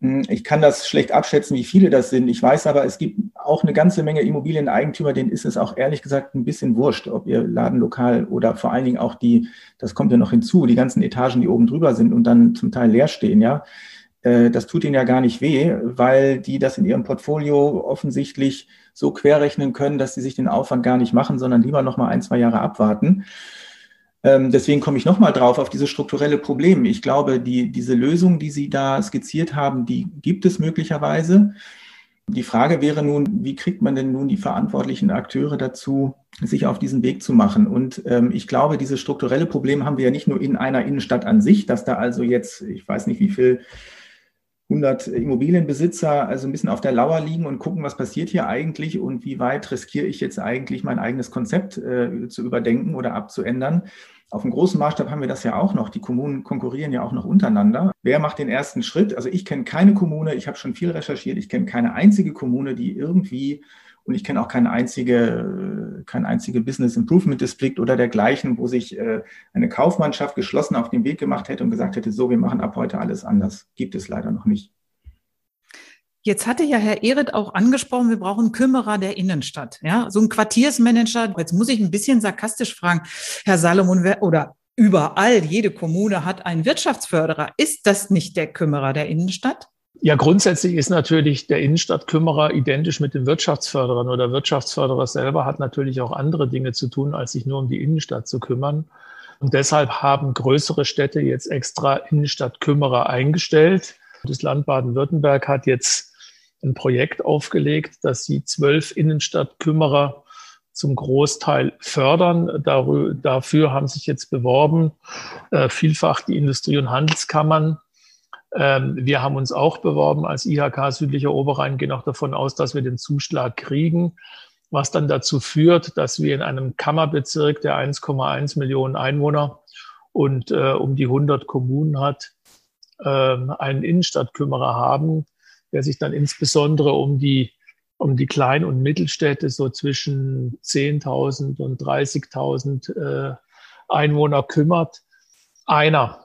ich kann das schlecht abschätzen, wie viele das sind. Ich weiß aber, es gibt auch eine ganze Menge Immobilieneigentümer, denen ist es auch ehrlich gesagt ein bisschen wurscht, ob ihr Ladenlokal oder vor allen Dingen auch die, das kommt ja noch hinzu, die ganzen Etagen, die oben drüber sind und dann zum Teil leer stehen, ja. Äh, das tut ihnen ja gar nicht weh, weil die das in ihrem Portfolio offensichtlich so querrechnen können, dass sie sich den Aufwand gar nicht machen, sondern lieber noch mal ein, zwei Jahre abwarten. Ähm, deswegen komme ich nochmal drauf auf diese strukturelle Probleme. Ich glaube, die, diese Lösung, die Sie da skizziert haben, die gibt es möglicherweise. Die Frage wäre nun, wie kriegt man denn nun die verantwortlichen Akteure dazu, sich auf diesen Weg zu machen? Und ähm, ich glaube, diese strukturelle Probleme haben wir ja nicht nur in einer Innenstadt an sich, dass da also jetzt, ich weiß nicht, wie viel 100 Immobilienbesitzer also ein bisschen auf der Lauer liegen und gucken, was passiert hier eigentlich und wie weit riskiere ich jetzt eigentlich mein eigenes Konzept äh, zu überdenken oder abzuändern. Auf dem großen Maßstab haben wir das ja auch noch. Die Kommunen konkurrieren ja auch noch untereinander. Wer macht den ersten Schritt? Also ich kenne keine Kommune, ich habe schon viel recherchiert, ich kenne keine einzige Kommune, die irgendwie und ich kenne auch keine einzige, kein einzige Business Improvement District oder dergleichen, wo sich äh, eine Kaufmannschaft geschlossen auf den Weg gemacht hätte und gesagt hätte, so, wir machen ab heute alles anders. Gibt es leider noch nicht. Jetzt hatte ja Herr Ehret auch angesprochen, wir brauchen Kümmerer der Innenstadt, ja, so ein Quartiersmanager. Jetzt muss ich ein bisschen sarkastisch fragen, Herr Salomon, oder überall, jede Kommune hat einen Wirtschaftsförderer. Ist das nicht der Kümmerer der Innenstadt? Ja, grundsätzlich ist natürlich der Innenstadtkümmerer identisch mit dem Wirtschaftsförderer. Nur der Wirtschaftsförderer selber hat natürlich auch andere Dinge zu tun, als sich nur um die Innenstadt zu kümmern. Und deshalb haben größere Städte jetzt extra Innenstadtkümmerer eingestellt. Das Land Baden-Württemberg hat jetzt ein Projekt aufgelegt, dass sie zwölf Innenstadtkümmerer zum Großteil fördern. Dafür haben sich jetzt beworben äh, vielfach die Industrie- und Handelskammern wir haben uns auch beworben als IHK Südlicher Oberrhein, gehen auch davon aus, dass wir den Zuschlag kriegen, was dann dazu führt, dass wir in einem Kammerbezirk, der 1,1 Millionen Einwohner und äh, um die 100 Kommunen hat, äh, einen Innenstadtkümmerer haben, der sich dann insbesondere um die um die Klein- und Mittelstädte so zwischen 10.000 und 30.000 äh, Einwohner kümmert. Einer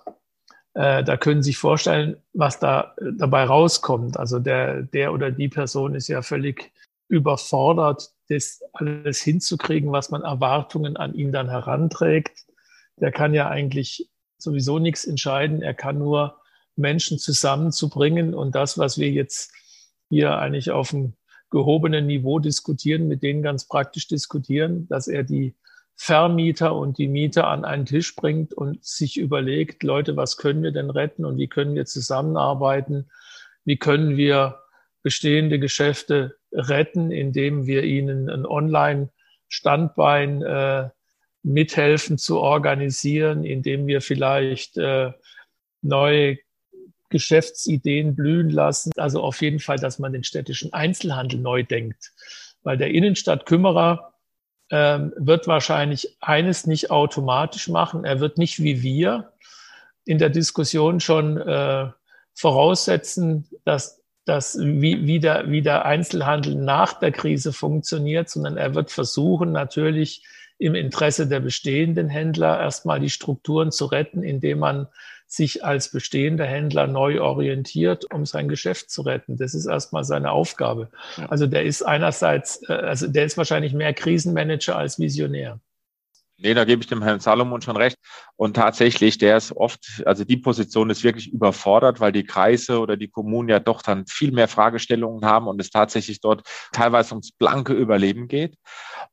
äh, da können Sie sich vorstellen, was da äh, dabei rauskommt. Also der, der oder die Person ist ja völlig überfordert, das alles hinzukriegen, was man Erwartungen an ihn dann heranträgt. Der kann ja eigentlich sowieso nichts entscheiden. Er kann nur Menschen zusammenzubringen und das, was wir jetzt hier eigentlich auf dem gehobenen Niveau diskutieren, mit denen ganz praktisch diskutieren, dass er die Vermieter und die Mieter an einen Tisch bringt und sich überlegt, Leute, was können wir denn retten und wie können wir zusammenarbeiten? Wie können wir bestehende Geschäfte retten, indem wir ihnen ein Online-Standbein äh, mithelfen zu organisieren, indem wir vielleicht äh, neue Geschäftsideen blühen lassen. Also auf jeden Fall, dass man den städtischen Einzelhandel neu denkt. Weil der Innenstadtkümmerer ähm, wird wahrscheinlich eines nicht automatisch machen. Er wird nicht wie wir in der Diskussion schon äh, voraussetzen, dass, dass wie, wie, der, wie der Einzelhandel nach der Krise funktioniert, sondern er wird versuchen, natürlich im Interesse der bestehenden Händler erstmal die Strukturen zu retten, indem man sich als bestehender Händler neu orientiert, um sein Geschäft zu retten. Das ist erstmal seine Aufgabe. Also der ist einerseits, äh, also der ist wahrscheinlich mehr Krisenmanager als Visionär. Nee, da gebe ich dem Herrn Salomon schon recht. Und tatsächlich, der ist oft, also die Position ist wirklich überfordert, weil die Kreise oder die Kommunen ja doch dann viel mehr Fragestellungen haben und es tatsächlich dort teilweise ums blanke Überleben geht.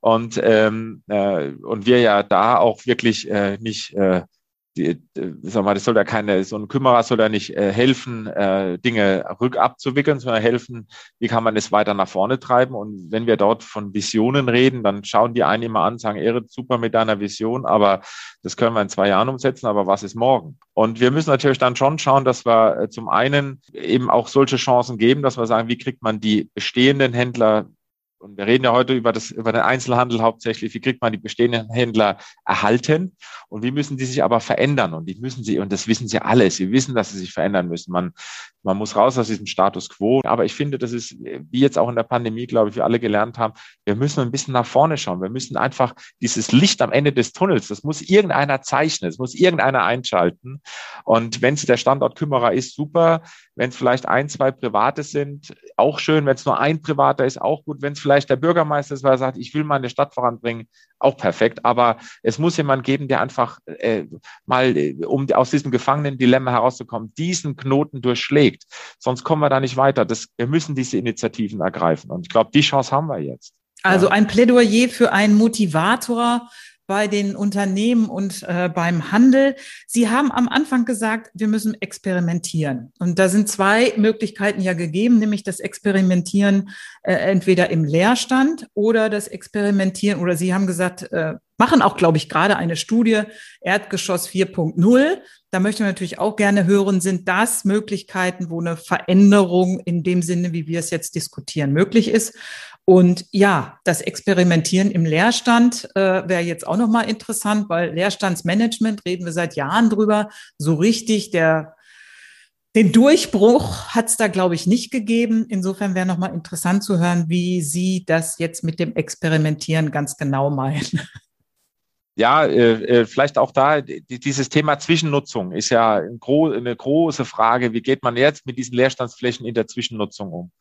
Und, ähm, äh, und wir ja da auch wirklich äh, nicht äh, die, sag mal, das soll ja keine, so ein Kümmerer soll ja nicht äh, helfen, äh, Dinge rückabzuwickeln, sondern helfen, wie kann man es weiter nach vorne treiben. Und wenn wir dort von Visionen reden, dann schauen die einen immer an, sagen, Ehre, super mit deiner Vision, aber das können wir in zwei Jahren umsetzen, aber was ist morgen? Und wir müssen natürlich dann schon schauen, dass wir äh, zum einen eben auch solche Chancen geben, dass wir sagen, wie kriegt man die bestehenden Händler und wir reden ja heute über, das, über den Einzelhandel hauptsächlich, wie kriegt man die bestehenden Händler erhalten und wie müssen die sich aber verändern und die müssen sie, und das wissen sie alle, sie wissen, dass sie sich verändern müssen. Man, man muss raus aus diesem Status quo. Aber ich finde, das ist, wie jetzt auch in der Pandemie, glaube ich, wir alle gelernt haben, wir müssen ein bisschen nach vorne schauen. Wir müssen einfach dieses Licht am Ende des Tunnels, das muss irgendeiner zeichnen, das muss irgendeiner einschalten. Und wenn es der Standort Kümmerer ist, super. Wenn es vielleicht ein, zwei Private sind, auch schön. Wenn es nur ein Privater ist, auch gut. Wenn es vielleicht der Bürgermeister ist, weil er sagt, ich will meine Stadt voranbringen, auch perfekt. Aber es muss jemand geben, der einfach äh, mal, um aus diesem Gefangenen-Dilemma herauszukommen, diesen Knoten durchschlägt. Sonst kommen wir da nicht weiter. Das, wir müssen diese Initiativen ergreifen. Und ich glaube, die Chance haben wir jetzt. Also ein Plädoyer für einen Motivator, bei den Unternehmen und äh, beim Handel. Sie haben am Anfang gesagt, wir müssen experimentieren. Und da sind zwei Möglichkeiten ja gegeben, nämlich das Experimentieren äh, entweder im Leerstand oder das Experimentieren, oder Sie haben gesagt, äh, machen auch, glaube ich, gerade eine Studie Erdgeschoss 4.0. Da möchte man natürlich auch gerne hören, sind das Möglichkeiten, wo eine Veränderung in dem Sinne, wie wir es jetzt diskutieren, möglich ist? Und ja, das Experimentieren im Leerstand äh, wäre jetzt auch nochmal interessant, weil Leerstandsmanagement reden wir seit Jahren drüber. So richtig der den Durchbruch hat es da, glaube ich, nicht gegeben. Insofern wäre nochmal interessant zu hören, wie Sie das jetzt mit dem Experimentieren ganz genau meinen. Ja, äh, äh vielleicht auch da, dieses Thema Zwischennutzung ist ja eine große Frage. Wie geht man jetzt mit diesen Leerstandsflächen in der Zwischennutzung um?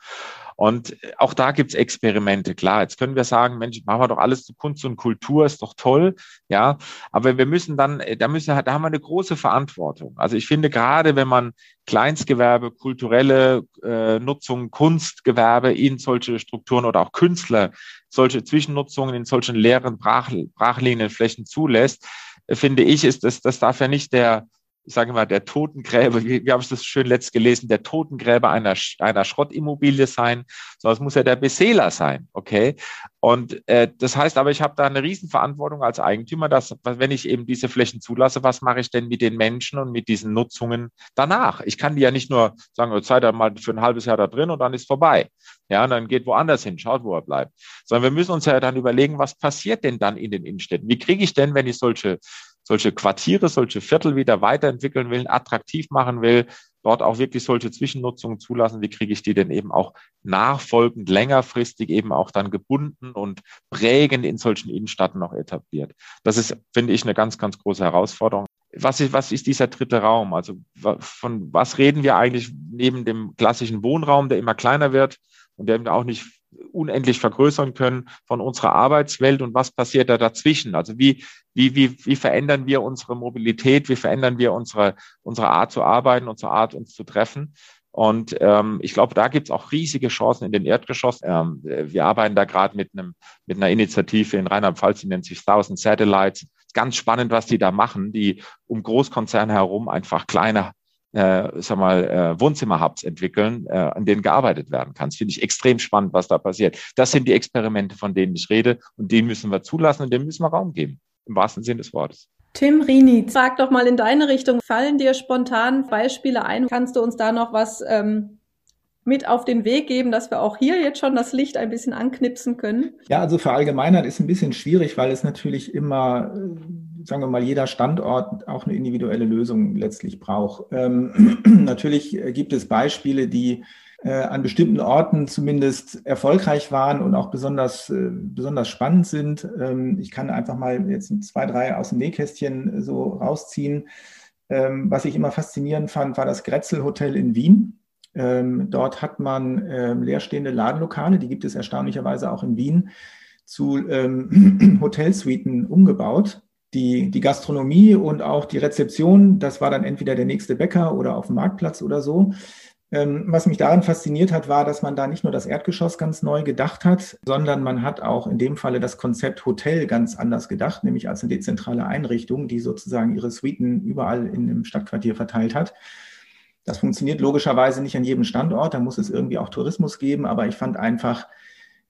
Und auch da gibt's Experimente. Klar, jetzt können wir sagen, Mensch, machen wir doch alles zu Kunst und Kultur, ist doch toll. Ja, aber wir müssen dann, da müssen, da haben wir eine große Verantwortung. Also ich finde gerade, wenn man Kleinstgewerbe, kulturelle äh, Nutzung, Kunstgewerbe in solche Strukturen oder auch Künstler solche Zwischennutzungen in solchen leeren Brach, Brachlinienflächen zulässt, äh, finde ich, ist das, das darf ja nicht der, ich sage mal, der Totengräber, wie, habe ich das schön letzt gelesen, der Totengräber einer, einer Schrottimmobilie sein, sondern es muss ja der Beseeler sein, okay? Und äh, das heißt aber, ich habe da eine Riesenverantwortung als Eigentümer, dass, wenn ich eben diese Flächen zulasse, was mache ich denn mit den Menschen und mit diesen Nutzungen danach? Ich kann die ja nicht nur sagen, jetzt seid ihr mal für ein halbes Jahr da drin und dann ist vorbei. Ja, und dann geht woanders hin, schaut, wo er bleibt. Sondern wir müssen uns ja dann überlegen, was passiert denn dann in den Innenstädten? Wie kriege ich denn, wenn ich solche solche Quartiere, solche Viertel wieder weiterentwickeln will, attraktiv machen will, dort auch wirklich solche Zwischennutzungen zulassen, wie kriege ich die denn eben auch nachfolgend, längerfristig eben auch dann gebunden und prägend in solchen Innenstädten noch etabliert. Das ist, finde ich, eine ganz, ganz große Herausforderung. Was ist, was ist dieser dritte Raum? Also von was reden wir eigentlich neben dem klassischen Wohnraum, der immer kleiner wird und der eben auch nicht unendlich vergrößern können von unserer Arbeitswelt und was passiert da dazwischen? Also wie, wie, wie, wie verändern wir unsere Mobilität? Wie verändern wir unsere, unsere Art zu arbeiten, unsere Art uns zu treffen? Und ähm, ich glaube, da gibt es auch riesige Chancen in den Erdgeschoss. Ähm, wir arbeiten da gerade mit einem mit einer Initiative in Rheinland-Pfalz, die nennt sich Thousand Satellites. Ganz spannend, was die da machen, die um Großkonzerne herum einfach kleine äh, sag mal, äh, Wohnzimmer-Hubs entwickeln, äh, an denen gearbeitet werden kann. Das finde ich extrem spannend, was da passiert. Das sind die Experimente, von denen ich rede und denen müssen wir zulassen und denen müssen wir Raum geben, im wahrsten Sinne des Wortes. Tim Rini, sag doch mal in deine Richtung, fallen dir spontan Beispiele ein? Kannst du uns da noch was ähm, mit auf den Weg geben, dass wir auch hier jetzt schon das Licht ein bisschen anknipsen können? Ja, also verallgemeinern ist ein bisschen schwierig, weil es natürlich immer äh, sagen wir mal, jeder Standort auch eine individuelle Lösung letztlich braucht. Ähm, (clears throat) natürlich gibt es Beispiele, die äh, an bestimmten Orten zumindest erfolgreich waren und auch besonders, äh, besonders spannend sind. Ähm, ich kann einfach mal jetzt zwei, drei aus dem Nähkästchen so rausziehen. Ähm, was ich immer faszinierend fand, war das Grätzel Hotel in Wien. Ähm, dort hat man ähm, leerstehende Ladenlokale, die gibt es erstaunlicherweise auch in Wien, zu ähm, (clears throat) Hotelsuiten umgebaut die, die Gastronomie und auch die Rezeption, das war dann entweder der nächste Bäcker oder auf dem Marktplatz oder so. Ähm, was mich daran fasziniert hat, war, dass man da nicht nur das Erdgeschoss ganz neu gedacht hat, sondern man hat auch in dem Falle das Konzept Hotel ganz anders gedacht, nämlich als eine dezentrale Einrichtung, die sozusagen ihre Suiten überall in dem Stadtquartier verteilt hat. Das funktioniert logischerweise nicht an jedem Standort, da muss es irgendwie auch Tourismus geben, aber ich fand einfach,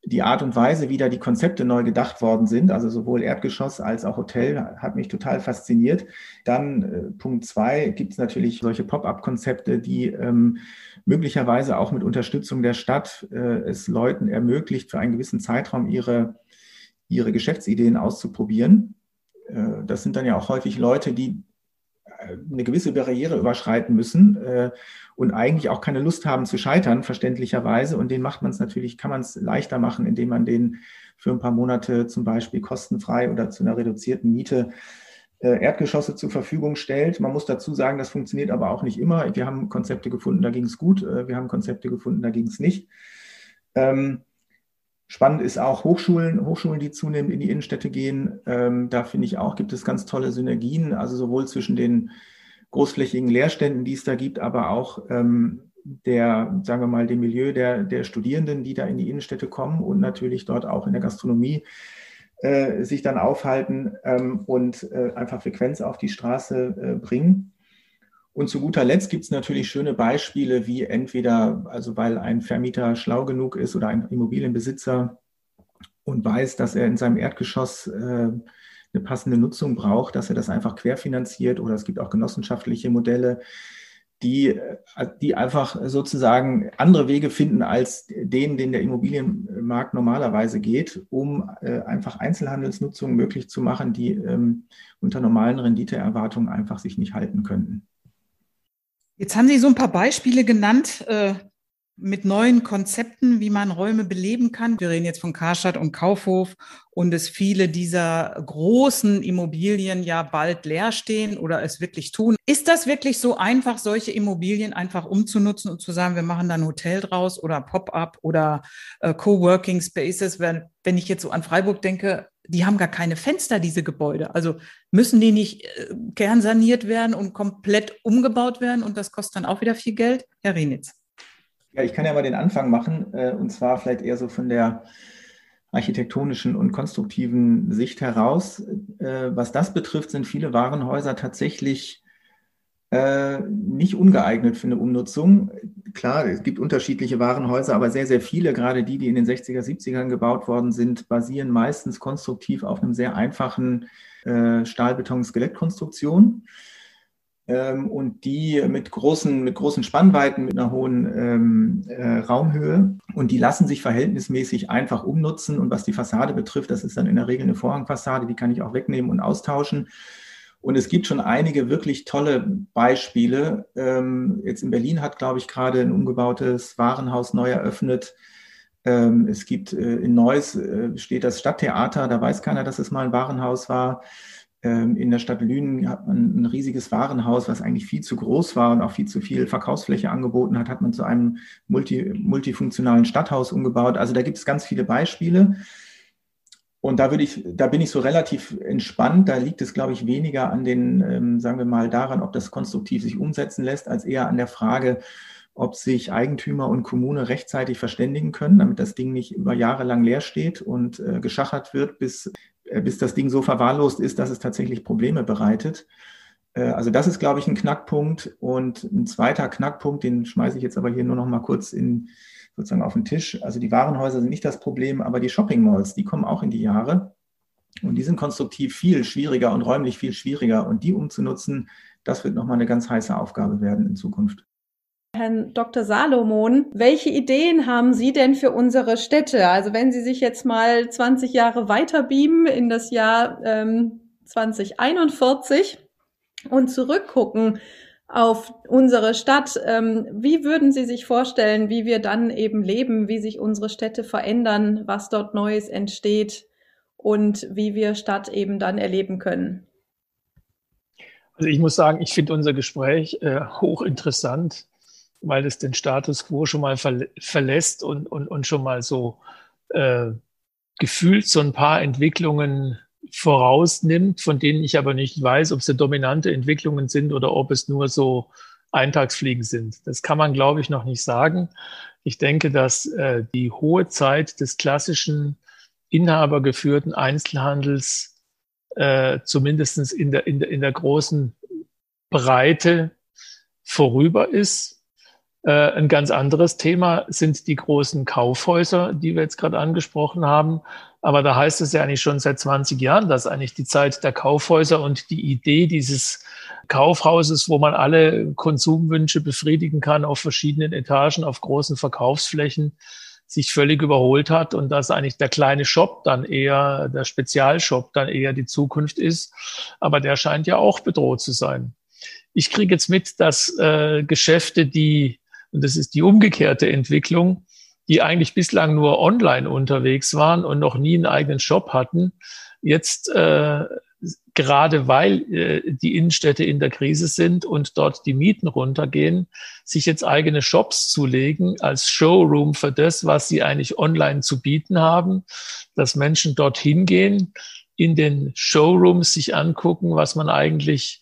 die Art und Weise, wie da die Konzepte neu gedacht worden sind, also sowohl Erdgeschoss als auch Hotel, hat mich total fasziniert. Dann äh, Punkt zwei gibt es natürlich solche Pop-up-Konzepte, die ähm, möglicherweise auch mit Unterstützung der Stadt äh, es Leuten ermöglicht, für einen gewissen Zeitraum ihre, ihre Geschäftsideen auszuprobieren. Äh, das sind dann ja auch häufig Leute, die eine gewisse Barriere überschreiten müssen äh, und eigentlich auch keine Lust haben zu scheitern, verständlicherweise. Und den macht man es natürlich, kann man es leichter machen, indem man den für ein paar Monate zum Beispiel kostenfrei oder zu einer reduzierten Miete äh, Erdgeschosse zur Verfügung stellt. Man muss dazu sagen, das funktioniert aber auch nicht immer. Wir haben Konzepte gefunden, da ging es gut. Äh, wir haben Konzepte gefunden, da ging es nicht. Ähm, Spannend ist auch Hochschulen, Hochschulen, die zunehmend in die Innenstädte gehen. Ähm, da finde ich auch, gibt es ganz tolle Synergien, also sowohl zwischen den großflächigen Lehrständen, die es da gibt, aber auch ähm, der, sagen wir mal, dem Milieu der, der Studierenden, die da in die Innenstädte kommen und natürlich dort auch in der Gastronomie äh, sich dann aufhalten ähm, und äh, einfach Frequenz auf die Straße äh, bringen. Und zu guter Letzt gibt es natürlich schöne Beispiele, wie entweder, also weil ein Vermieter schlau genug ist oder ein Immobilienbesitzer und weiß, dass er in seinem Erdgeschoss äh, eine passende Nutzung braucht, dass er das einfach querfinanziert oder es gibt auch genossenschaftliche Modelle, die, äh, die einfach sozusagen andere Wege finden als den, den der Immobilienmarkt normalerweise geht, um äh, einfach Einzelhandelsnutzungen möglich zu machen, die ähm, unter normalen Renditeerwartungen einfach sich nicht halten könnten. Jetzt haben Sie so ein paar Beispiele genannt äh, mit neuen Konzepten, wie man Räume beleben kann. Wir reden jetzt von Karstadt und Kaufhof und es viele dieser großen Immobilien ja bald leer stehen oder es wirklich tun. Ist das wirklich so einfach, solche Immobilien einfach umzunutzen und zu sagen, wir machen da ein Hotel draus oder Pop-up oder äh, Coworking Spaces? Wenn, wenn ich jetzt so an Freiburg denke, die haben gar keine Fenster, diese Gebäude. Also müssen die nicht äh, kernsaniert werden und komplett umgebaut werden und das kostet dann auch wieder viel Geld? Herr Renitz. Ja, ich kann ja mal den Anfang machen äh, und zwar vielleicht eher so von der architektonischen und konstruktiven Sicht heraus. Äh, was das betrifft, sind viele Warenhäuser tatsächlich äh, nicht ungeeignet für eine Umnutzung. Klar, es gibt unterschiedliche Warenhäuser, aber sehr, sehr viele, gerade die, die in den 60er, 70ern gebaut worden sind, basieren meistens konstruktiv auf einem sehr einfachen äh, Stahlbeton-Skelettkonstruktion ähm, und die mit großen, mit großen Spannweiten, mit einer hohen ähm, äh, Raumhöhe. Und die lassen sich verhältnismäßig einfach umnutzen. Und was die Fassade betrifft, das ist dann in der Regel eine Vorhangfassade, die kann ich auch wegnehmen und austauschen. Und es gibt schon einige wirklich tolle Beispiele. Ähm, jetzt in Berlin hat, glaube ich, gerade ein umgebautes Warenhaus neu eröffnet. Ähm, es gibt äh, in Neuss äh, steht das Stadttheater, da weiß keiner, dass es mal ein Warenhaus war. Ähm, in der Stadt Lünen hat man ein riesiges Warenhaus, was eigentlich viel zu groß war und auch viel zu viel Verkaufsfläche angeboten hat, hat man zu einem multi, multifunktionalen Stadthaus umgebaut. Also da gibt es ganz viele Beispiele. Und da würde ich, da bin ich so relativ entspannt. Da liegt es, glaube ich, weniger an den, ähm, sagen wir mal, daran, ob das konstruktiv sich umsetzen lässt, als eher an der Frage, ob sich Eigentümer und Kommune rechtzeitig verständigen können, damit das Ding nicht über Jahre lang leer steht und äh, geschachert wird, bis, äh, bis das Ding so verwahrlost ist, dass es tatsächlich Probleme bereitet. Äh, also das ist, glaube ich, ein Knackpunkt. Und ein zweiter Knackpunkt, den schmeiße ich jetzt aber hier nur noch mal kurz in, sozusagen auf den Tisch. Also die Warenhäuser sind nicht das Problem, aber die Shopping Malls, die kommen auch in die Jahre. Und die sind konstruktiv viel schwieriger und räumlich viel schwieriger. Und die umzunutzen, das wird nochmal eine ganz heiße Aufgabe werden in Zukunft. Herrn Dr. Salomon, welche Ideen haben Sie denn für unsere Städte? Also wenn Sie sich jetzt mal 20 Jahre weiter beamen in das Jahr ähm, 2041 und zurückgucken, auf unsere Stadt. Ähm, wie würden Sie sich vorstellen, wie wir dann eben leben, wie sich unsere Städte verändern, was dort Neues entsteht und wie wir Stadt eben dann erleben können? Also ich muss sagen, ich finde unser Gespräch äh, hochinteressant, weil es den Status quo schon mal ver verlässt und, und, und schon mal so äh, gefühlt so ein paar Entwicklungen vorausnimmt, von denen ich aber nicht weiß, ob sie dominante Entwicklungen sind oder ob es nur so Eintagsfliegen sind. Das kann man, glaube ich, noch nicht sagen. Ich denke, dass äh, die hohe Zeit des klassischen inhabergeführten Einzelhandels äh, zumindest in der, in, der, in der großen Breite vorüber ist. Äh, ein ganz anderes Thema sind die großen Kaufhäuser, die wir jetzt gerade angesprochen haben. Aber da heißt es ja eigentlich schon seit 20 Jahren, dass eigentlich die Zeit der Kaufhäuser und die Idee dieses Kaufhauses, wo man alle Konsumwünsche befriedigen kann auf verschiedenen Etagen, auf großen Verkaufsflächen, sich völlig überholt hat und dass eigentlich der kleine Shop dann eher, der Spezialshop dann eher die Zukunft ist. Aber der scheint ja auch bedroht zu sein. Ich kriege jetzt mit, dass äh, Geschäfte, die, und das ist die umgekehrte Entwicklung, die eigentlich bislang nur online unterwegs waren und noch nie einen eigenen Shop hatten, jetzt äh, gerade weil äh, die Innenstädte in der Krise sind und dort die Mieten runtergehen, sich jetzt eigene Shops zulegen als Showroom für das, was sie eigentlich online zu bieten haben, dass Menschen dorthin gehen, in den Showrooms sich angucken, was man eigentlich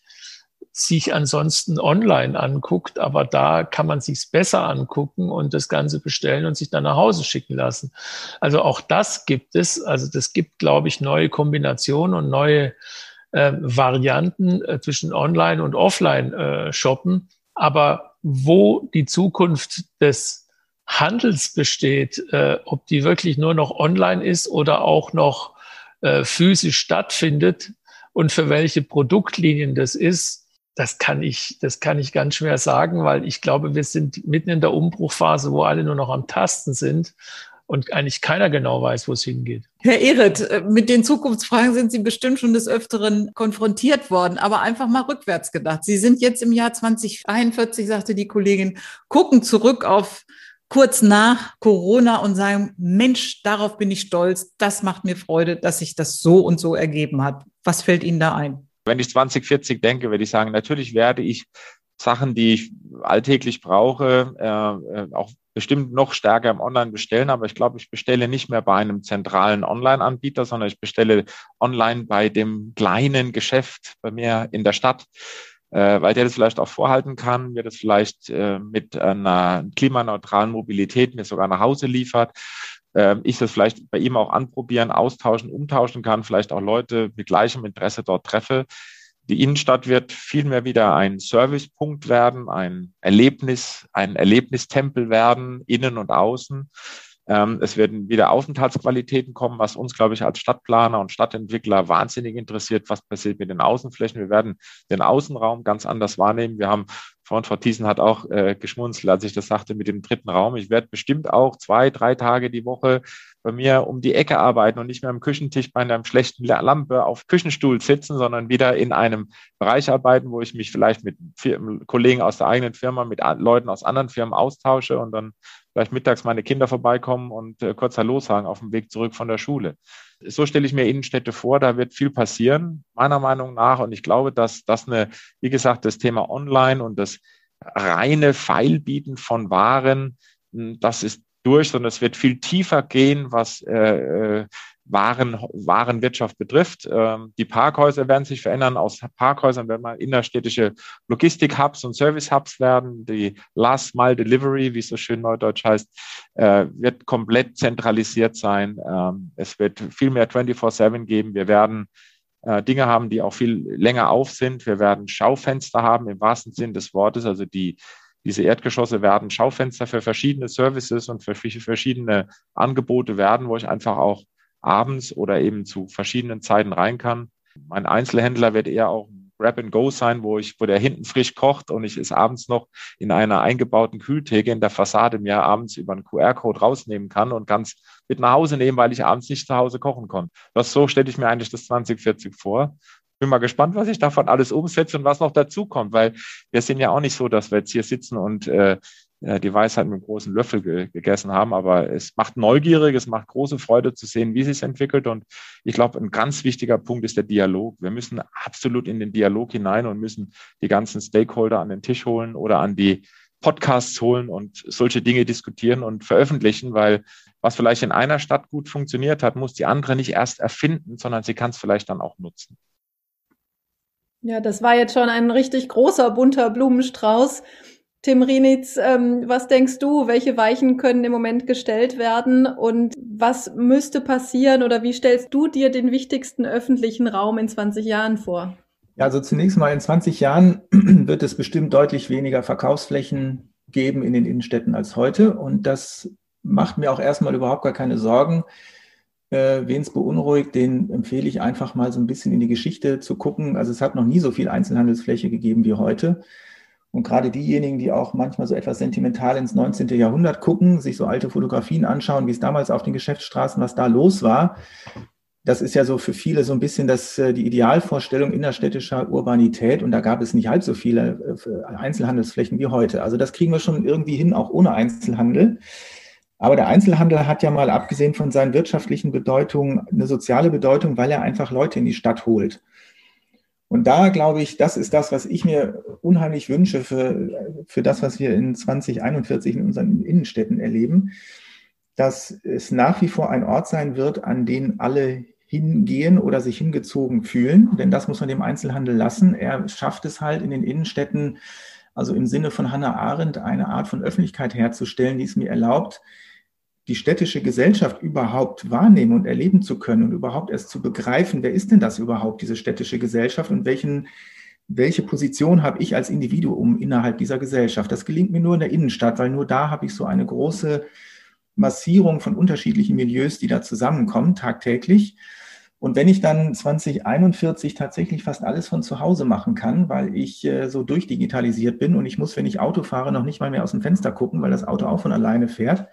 sich ansonsten online anguckt, aber da kann man sich's besser angucken und das Ganze bestellen und sich dann nach Hause schicken lassen. Also auch das gibt es. Also das gibt, glaube ich, neue Kombinationen und neue äh, Varianten äh, zwischen Online und Offline äh, shoppen. Aber wo die Zukunft des Handels besteht, äh, ob die wirklich nur noch online ist oder auch noch äh, physisch stattfindet und für welche Produktlinien das ist, das kann ich, das kann ich ganz schwer sagen, weil ich glaube, wir sind mitten in der Umbruchphase, wo alle nur noch am Tasten sind und eigentlich keiner genau weiß, wo es hingeht. Herr Ehret, äh, mit den Zukunftsfragen sind Sie bestimmt schon des Öfteren konfrontiert worden, aber einfach mal rückwärts gedacht. Sie sind jetzt im Jahr 2041, sagte die Kollegin, gucken zurück auf kurz nach Corona und sagen, Mensch, darauf bin ich stolz, das macht mir Freude, dass sich das so und so ergeben hat. Was fällt Ihnen da ein? Wenn ich 2040 denke, würde ich sagen, natürlich werde ich Sachen, die ich alltäglich brauche, äh, äh, auch bestimmt noch stärker im Online bestellen. Aber ich glaube, ich bestelle nicht mehr bei einem zentralen Online-Anbieter, sondern ich bestelle online bei dem kleinen Geschäft bei mir in der Stadt, äh, weil der das vielleicht auch vorhalten kann, mir das vielleicht äh, mit einer klimaneutralen Mobilität mir sogar nach Hause liefert äh, ich das vielleicht bei ihm auch anprobieren, austauschen, umtauschen kann, vielleicht auch Leute mit gleichem Interesse dort treffe. Die Innenstadt wird vielmehr wieder ein Servicepunkt werden, ein Erlebnis, ein Erlebnistempel werden, innen und außen. Ähm, es werden wieder Aufenthaltsqualitäten kommen, was uns, glaube ich, als Stadtplaner und Stadtentwickler wahnsinnig interessiert. Was passiert mit den Außenflächen? Wir werden den Außenraum ganz anders wahrnehmen. Wir haben Frau Frau Thiesen hat auch äh, geschmunzelt, als ich das sagte mit dem dritten Raum. Ich werde bestimmt auch zwei, drei Tage die Woche bei mir um die Ecke arbeiten und nicht mehr am Küchentisch bei einer schlechten Lampe auf Küchenstuhl sitzen, sondern wieder in einem Bereich arbeiten, wo ich mich vielleicht mit Kollegen aus der eigenen Firma, mit Leuten aus anderen Firmen austausche und dann vielleicht mittags meine Kinder vorbeikommen und äh, kurz Hallo sagen auf dem Weg zurück von der Schule. So stelle ich mir Innenstädte vor, da wird viel passieren, meiner Meinung nach. Und ich glaube, dass das eine, wie gesagt, das Thema Online und das reine Feilbieten von Waren, hm, das ist durch, sondern es wird viel tiefer gehen, was äh, äh Waren, Warenwirtschaft betrifft. Ähm, die Parkhäuser werden sich verändern. Aus Parkhäusern werden mal innerstädtische Logistik-Hubs und Service-Hubs werden. Die Last Mile Delivery, wie es so schön neudeutsch heißt, äh, wird komplett zentralisiert sein. Ähm, es wird viel mehr 24-7 geben. Wir werden äh, Dinge haben, die auch viel länger auf sind. Wir werden Schaufenster haben im wahrsten Sinn des Wortes, also die diese Erdgeschosse werden Schaufenster für verschiedene Services und für verschiedene Angebote werden, wo ich einfach auch abends oder eben zu verschiedenen Zeiten rein kann. Mein Einzelhändler wird eher auch Grab and Go sein, wo ich, wo der hinten frisch kocht und ich es abends noch in einer eingebauten Kühltheke in der Fassade mir abends über einen QR-Code rausnehmen kann und ganz mit nach Hause nehmen, weil ich abends nicht zu Hause kochen konnte. Das so stelle ich mir eigentlich das 2040 vor. Bin mal gespannt, was ich davon alles umsetze und was noch dazu kommt, weil wir sind ja auch nicht so, dass wir jetzt hier sitzen und äh, äh, die Weisheit mit einem großen Löffel ge gegessen haben. Aber es macht neugierig, es macht große Freude zu sehen, wie sich entwickelt. Und ich glaube, ein ganz wichtiger Punkt ist der Dialog. Wir müssen absolut in den Dialog hinein und müssen die ganzen Stakeholder an den Tisch holen oder an die Podcasts holen und solche Dinge diskutieren und veröffentlichen, weil was vielleicht in einer Stadt gut funktioniert hat, muss die andere nicht erst erfinden, sondern sie kann es vielleicht dann auch nutzen. Ja, das war jetzt schon ein richtig großer bunter Blumenstrauß. Tim Rienitz, ähm, was denkst du, welche Weichen können im Moment gestellt werden und was müsste passieren oder wie stellst du dir den wichtigsten öffentlichen Raum in 20 Jahren vor? Ja, also zunächst mal in 20 Jahren (clears throat) wird es bestimmt deutlich weniger Verkaufsflächen geben in den Innenstädten als heute. Und das macht mir auch erstmal überhaupt gar keine Sorgen. Äh, Wen es beunruhigt, den empfehle ich einfach mal so ein bisschen in die Geschichte zu gucken. Also es hat noch nie so viel Einzelhandelsfläche gegeben wie heute. Und gerade diejenigen, die auch manchmal so etwas sentimental ins 19. Jahrhundert gucken, sich so alte Fotografien anschauen, wie es damals auf den Geschäftsstraßen, was da los war, das ist ja so für viele so ein bisschen das, äh, die Idealvorstellung innerstädtischer Urbanität. Und da gab es nicht halb so viele äh, Einzelhandelsflächen wie heute. Also das kriegen wir schon irgendwie hin, auch ohne Einzelhandel. Aber der Einzelhandel hat ja mal, abgesehen von seinen wirtschaftlichen Bedeutungen, eine soziale Bedeutung, weil er einfach Leute in die Stadt holt. Und da glaube ich, das ist das, was ich mir unheimlich wünsche für, für das, was wir in 2041 in unseren Innenstädten erleben, dass es nach wie vor ein Ort sein wird, an den alle hingehen oder sich hingezogen fühlen. Denn das muss man dem Einzelhandel lassen. Er schafft es halt in den Innenstädten, also im Sinne von Hannah Arendt, eine Art von Öffentlichkeit herzustellen, die es mir erlaubt, die städtische Gesellschaft überhaupt wahrnehmen und erleben zu können und überhaupt erst zu begreifen, wer ist denn das überhaupt, diese städtische Gesellschaft und welchen, welche Position habe ich als Individuum innerhalb dieser Gesellschaft. Das gelingt mir nur in der Innenstadt, weil nur da habe ich so eine große Massierung von unterschiedlichen Milieus, die da zusammenkommen tagtäglich. Und wenn ich dann 2041 tatsächlich fast alles von zu Hause machen kann, weil ich äh, so durchdigitalisiert bin und ich muss, wenn ich Auto fahre, noch nicht mal mehr aus dem Fenster gucken, weil das Auto auch von alleine fährt,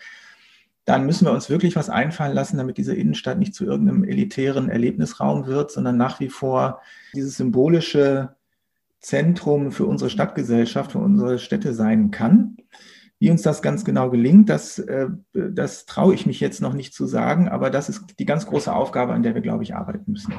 dann müssen wir uns wirklich was einfallen lassen, damit diese Innenstadt nicht zu irgendeinem elitären Erlebnisraum wird, sondern nach wie vor dieses symbolische Zentrum für unsere Stadtgesellschaft, für unsere Städte sein kann. Wie uns das ganz genau gelingt, das, äh, das traue ich mich jetzt noch nicht zu sagen, aber das ist die ganz große Aufgabe, an der wir, glaube ich, arbeiten müssen.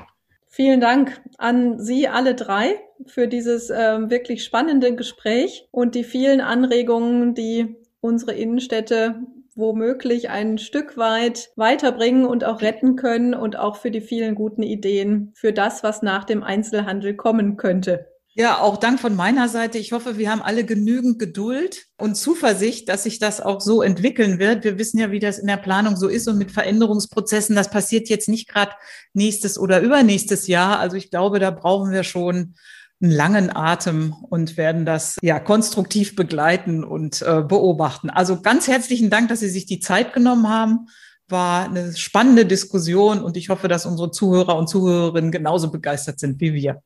Vielen Dank an Sie alle drei für dieses äh, wirklich spannende Gespräch und die vielen Anregungen, die unsere Innenstädte womöglich ein Stück weit weiterbringen und auch retten können und auch für die vielen guten Ideen für das, was nach dem Einzelhandel kommen könnte. Ja, auch Dank von meiner Seite. Ich hoffe, wir haben alle genügend Geduld und Zuversicht, dass sich das auch so entwickeln wird. Wir wissen ja, wie das in der Planung so ist und mit Veränderungsprozessen. Das passiert jetzt nicht gerade nächstes oder übernächstes Jahr. Also ich glaube, da brauchen wir schon einen langen Atem und werden das ja konstruktiv begleiten und äh, beobachten. Also ganz herzlichen Dank, dass Sie sich die Zeit genommen haben. War eine spannende Diskussion und ich hoffe, dass unsere Zuhörer und Zuhörerinnen genauso begeistert sind wie wir.